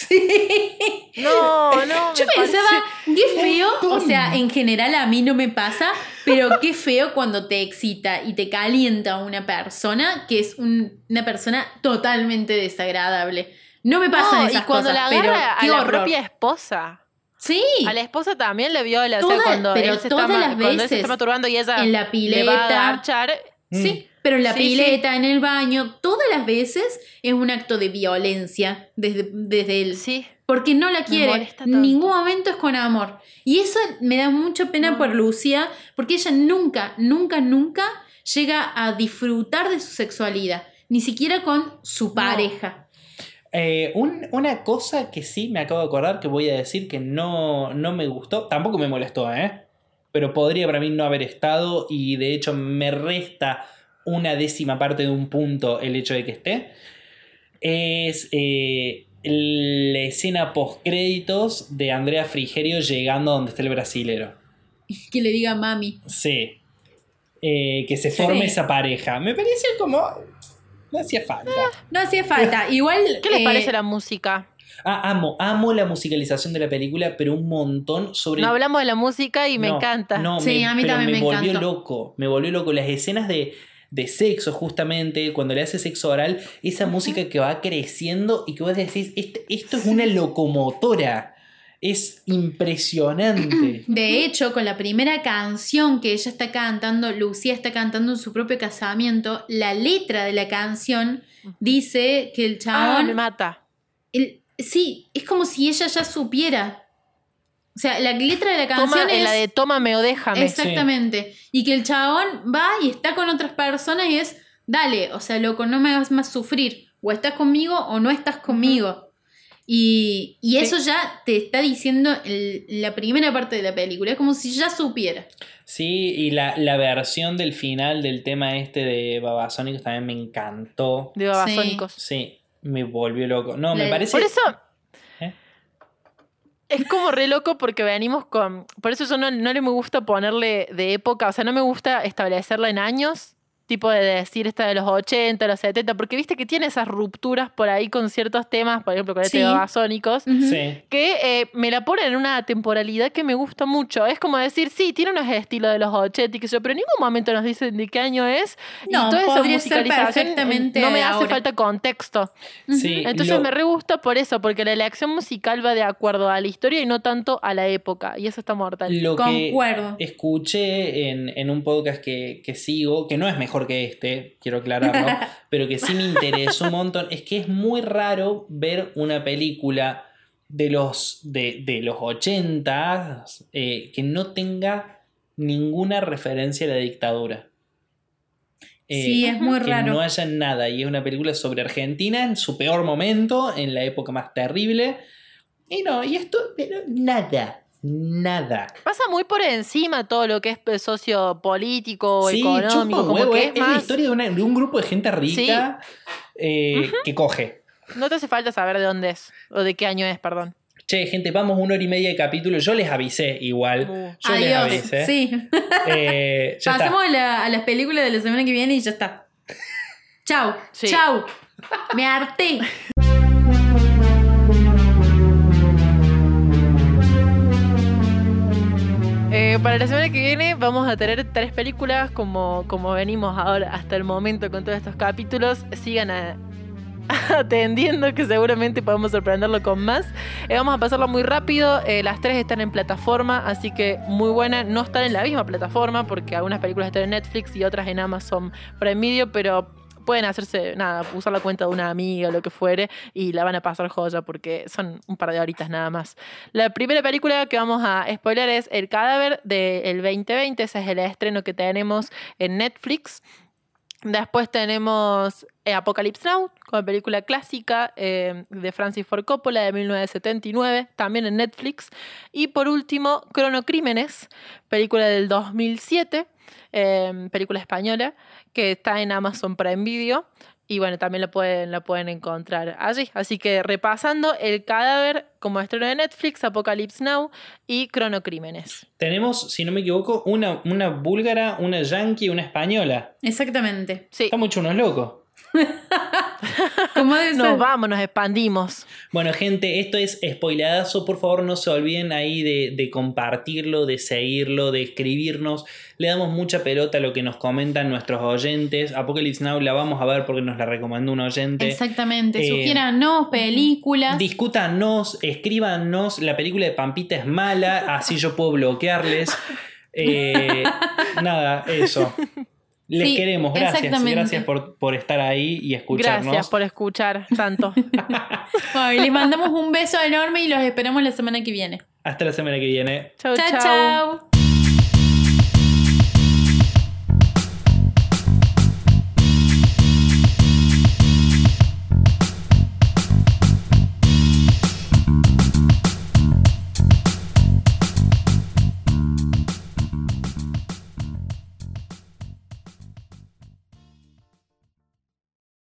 No, no. Yo me pensaba, qué feo, o sea, en general a mí no me pasa, pero qué feo cuando te excita y te calienta una persona que es un- una persona totalmente desagradable. No me pasan No, esas y cuando cosas, la pero agarra a la horror. propia esposa. Sí, A la esposa también le viola, o Toda- sea, cuando pero él se todas está, las cuando él se veces está masturbando y ella en la le va a pileta. agarchar. sí, pero en la Sí, pileta, en el baño, todas las veces es un acto de violencia desde, desde él. Sí. Porque no la quiere. En ningún momento es con amor. Y eso me da mucha pena No. por Lucía, porque ella nunca, nunca, nunca llega a disfrutar de su sexualidad. Ni siquiera con su pareja. Eh, un- una cosa que sí me acabo de acordar que voy a decir que no, no me gustó, tampoco me molestó, ¿eh? Pero podría para mí no haber estado y de hecho me resta una décima parte de un punto el hecho de que esté. Es eh, la escena post créditos de Andrea Frigerio llegando a donde está el brasilero. Que le diga mami. Sí. Eh, que se forme Sí. esa pareja. Me pareció como... No hacía falta. No hacía falta. Igual. ¿Qué les eh, parece la música? Ah, amo, amo la musicalización de la película, pero un montón sobre. No hablamos de la música y me No, encanta. No, Sí, me- a mí pero también me me volvió encantó. loco. Me volvió loco. Las escenas de, de sexo, justamente, cuando le hace sexo oral, esa música que va creciendo y que vos decís, "Este- esto es una locomotora. Es impresionante. De hecho, con la primera canción que ella está cantando, Lucía está cantando en su propio casamiento, la letra de la canción dice que el Ah, chabón me mata. El- sí, es como si ella ya supiera. O sea, la letra de la Toma, canción en es. la de tómame o déjame. exactamente. Y que el chabón va y está con otras personas y es. Dale, o sea, loco, no me hagas más sufrir. O estás conmigo o no estás conmigo. Y, y Sí. eso ya te está diciendo el- la primera parte de la película. Es como si ya supiera. Sí, y la, la versión del final del tema este de Babasónicos también me encantó. De babasónicos. Sí, me volvió loco. No, me parece. Por eso. Es como re loco porque venimos con. Por eso yo no, no le me gusta ponerle de época, o sea, no me gusta establecerla en años, tipo de decir esta de los 80, los 70, porque viste que tiene esas rupturas por ahí con ciertos temas, por ejemplo, con este Sí. de babasónicos. Ujú. Sí. que eh, me la ponen en una temporalidad que me gusta mucho. Es como decir, sí, tiene unos estilos de los 80 y que yo, pero en ningún momento nos dicen de qué año es. No, y toda esa musicalización no me hace ahora. falta contexto. Sí, Entonces lo- me re gusta por eso, porque la elección musical va de acuerdo a la historia y no tanto a la época. Y eso está mortal. Lo que escuché en, en un podcast que, que sigo, que no es mejor que este, quiero aclararlo, pero que sí me interesó un montón, es que es muy raro ver una película de los, de, de los 80 eh, que no tenga ninguna referencia a la dictadura. Eh, Sí, es muy que raro. no haya nada. Y es una película sobre Argentina en su peor momento, en la época más terrible. Y no, y esto, pero nada, nada. Pasa muy por encima todo lo que es pues, sociopolítico o Sí, económico. Como huevo, que es, la historia de, una- de un grupo de gente rica eh, que coge. No te hace falta saber de dónde es o de qué año es, perdón. Che, gente, vamos una hora y media de capítulo. Yo les avisé igual. Uh. Yo les Adiós. avisé. Sí. Eh, ya está. Pasemos a, la- a las películas de la semana que viene y ya está. Chau. Sí. Chau. Me harté. Eh, para la semana que viene vamos a tener tres películas como, como venimos ahora hasta el momento con todos estos capítulos. Sigan atendiendo que seguramente podemos sorprenderlo con más. Eh, vamos a pasarlo muy rápido. eh, las tres están en plataforma, así que muy buena. No están en la misma plataforma porque algunas películas están en Netflix y otras en Amazon Prime Video, pero pueden hacerse, nada, usar la cuenta de una amiga o lo que fuere y la van a pasar joya porque son un par de horitas nada más. La primera película que vamos a spoiler es El cadáver del 2020, ese es el estreno que tenemos en Netflix. Después tenemos eh, Apocalypse Now, como película clásica eh, de Francis Ford Coppola de 1979, también en Netflix. Y por último, Cronocrímenes, película del 2007, eh, película española, que está en Amazon Prime Video. Y bueno, también la pueden, la pueden encontrar allí. Así que repasando, El cadáver como estreno de Netflix, Apocalypse Now y Cronocrímenes. Tenemos, si no me equivoco, una, una búlgara, una yankee y una española. Exactamente. Sí, Estamos unos locos. Ser. nos vamos, nos expandimos. Bueno, gente, esto es spoileadazo. Por favor, no se olviden ahí de, de compartirlo, de seguirlo, de escribirnos. Le damos mucha pelota a lo que nos comentan nuestros oyentes. Apocalypse Now la vamos a ver porque nos la recomendó un oyente. Exactamente. Eh, Sugiéranos películas. Discútanos, escríbanos. La película de Pampita es mala, así yo puedo bloquearles. Eh, nada, eso. Les Sí, queremos, gracias. Gracias por, por estar ahí y escucharnos. Gracias por escuchar tanto. Bueno, y les mandamos un beso enorme y los esperamos la semana que viene. Hasta la semana que viene. chau, Chao, chau. chao.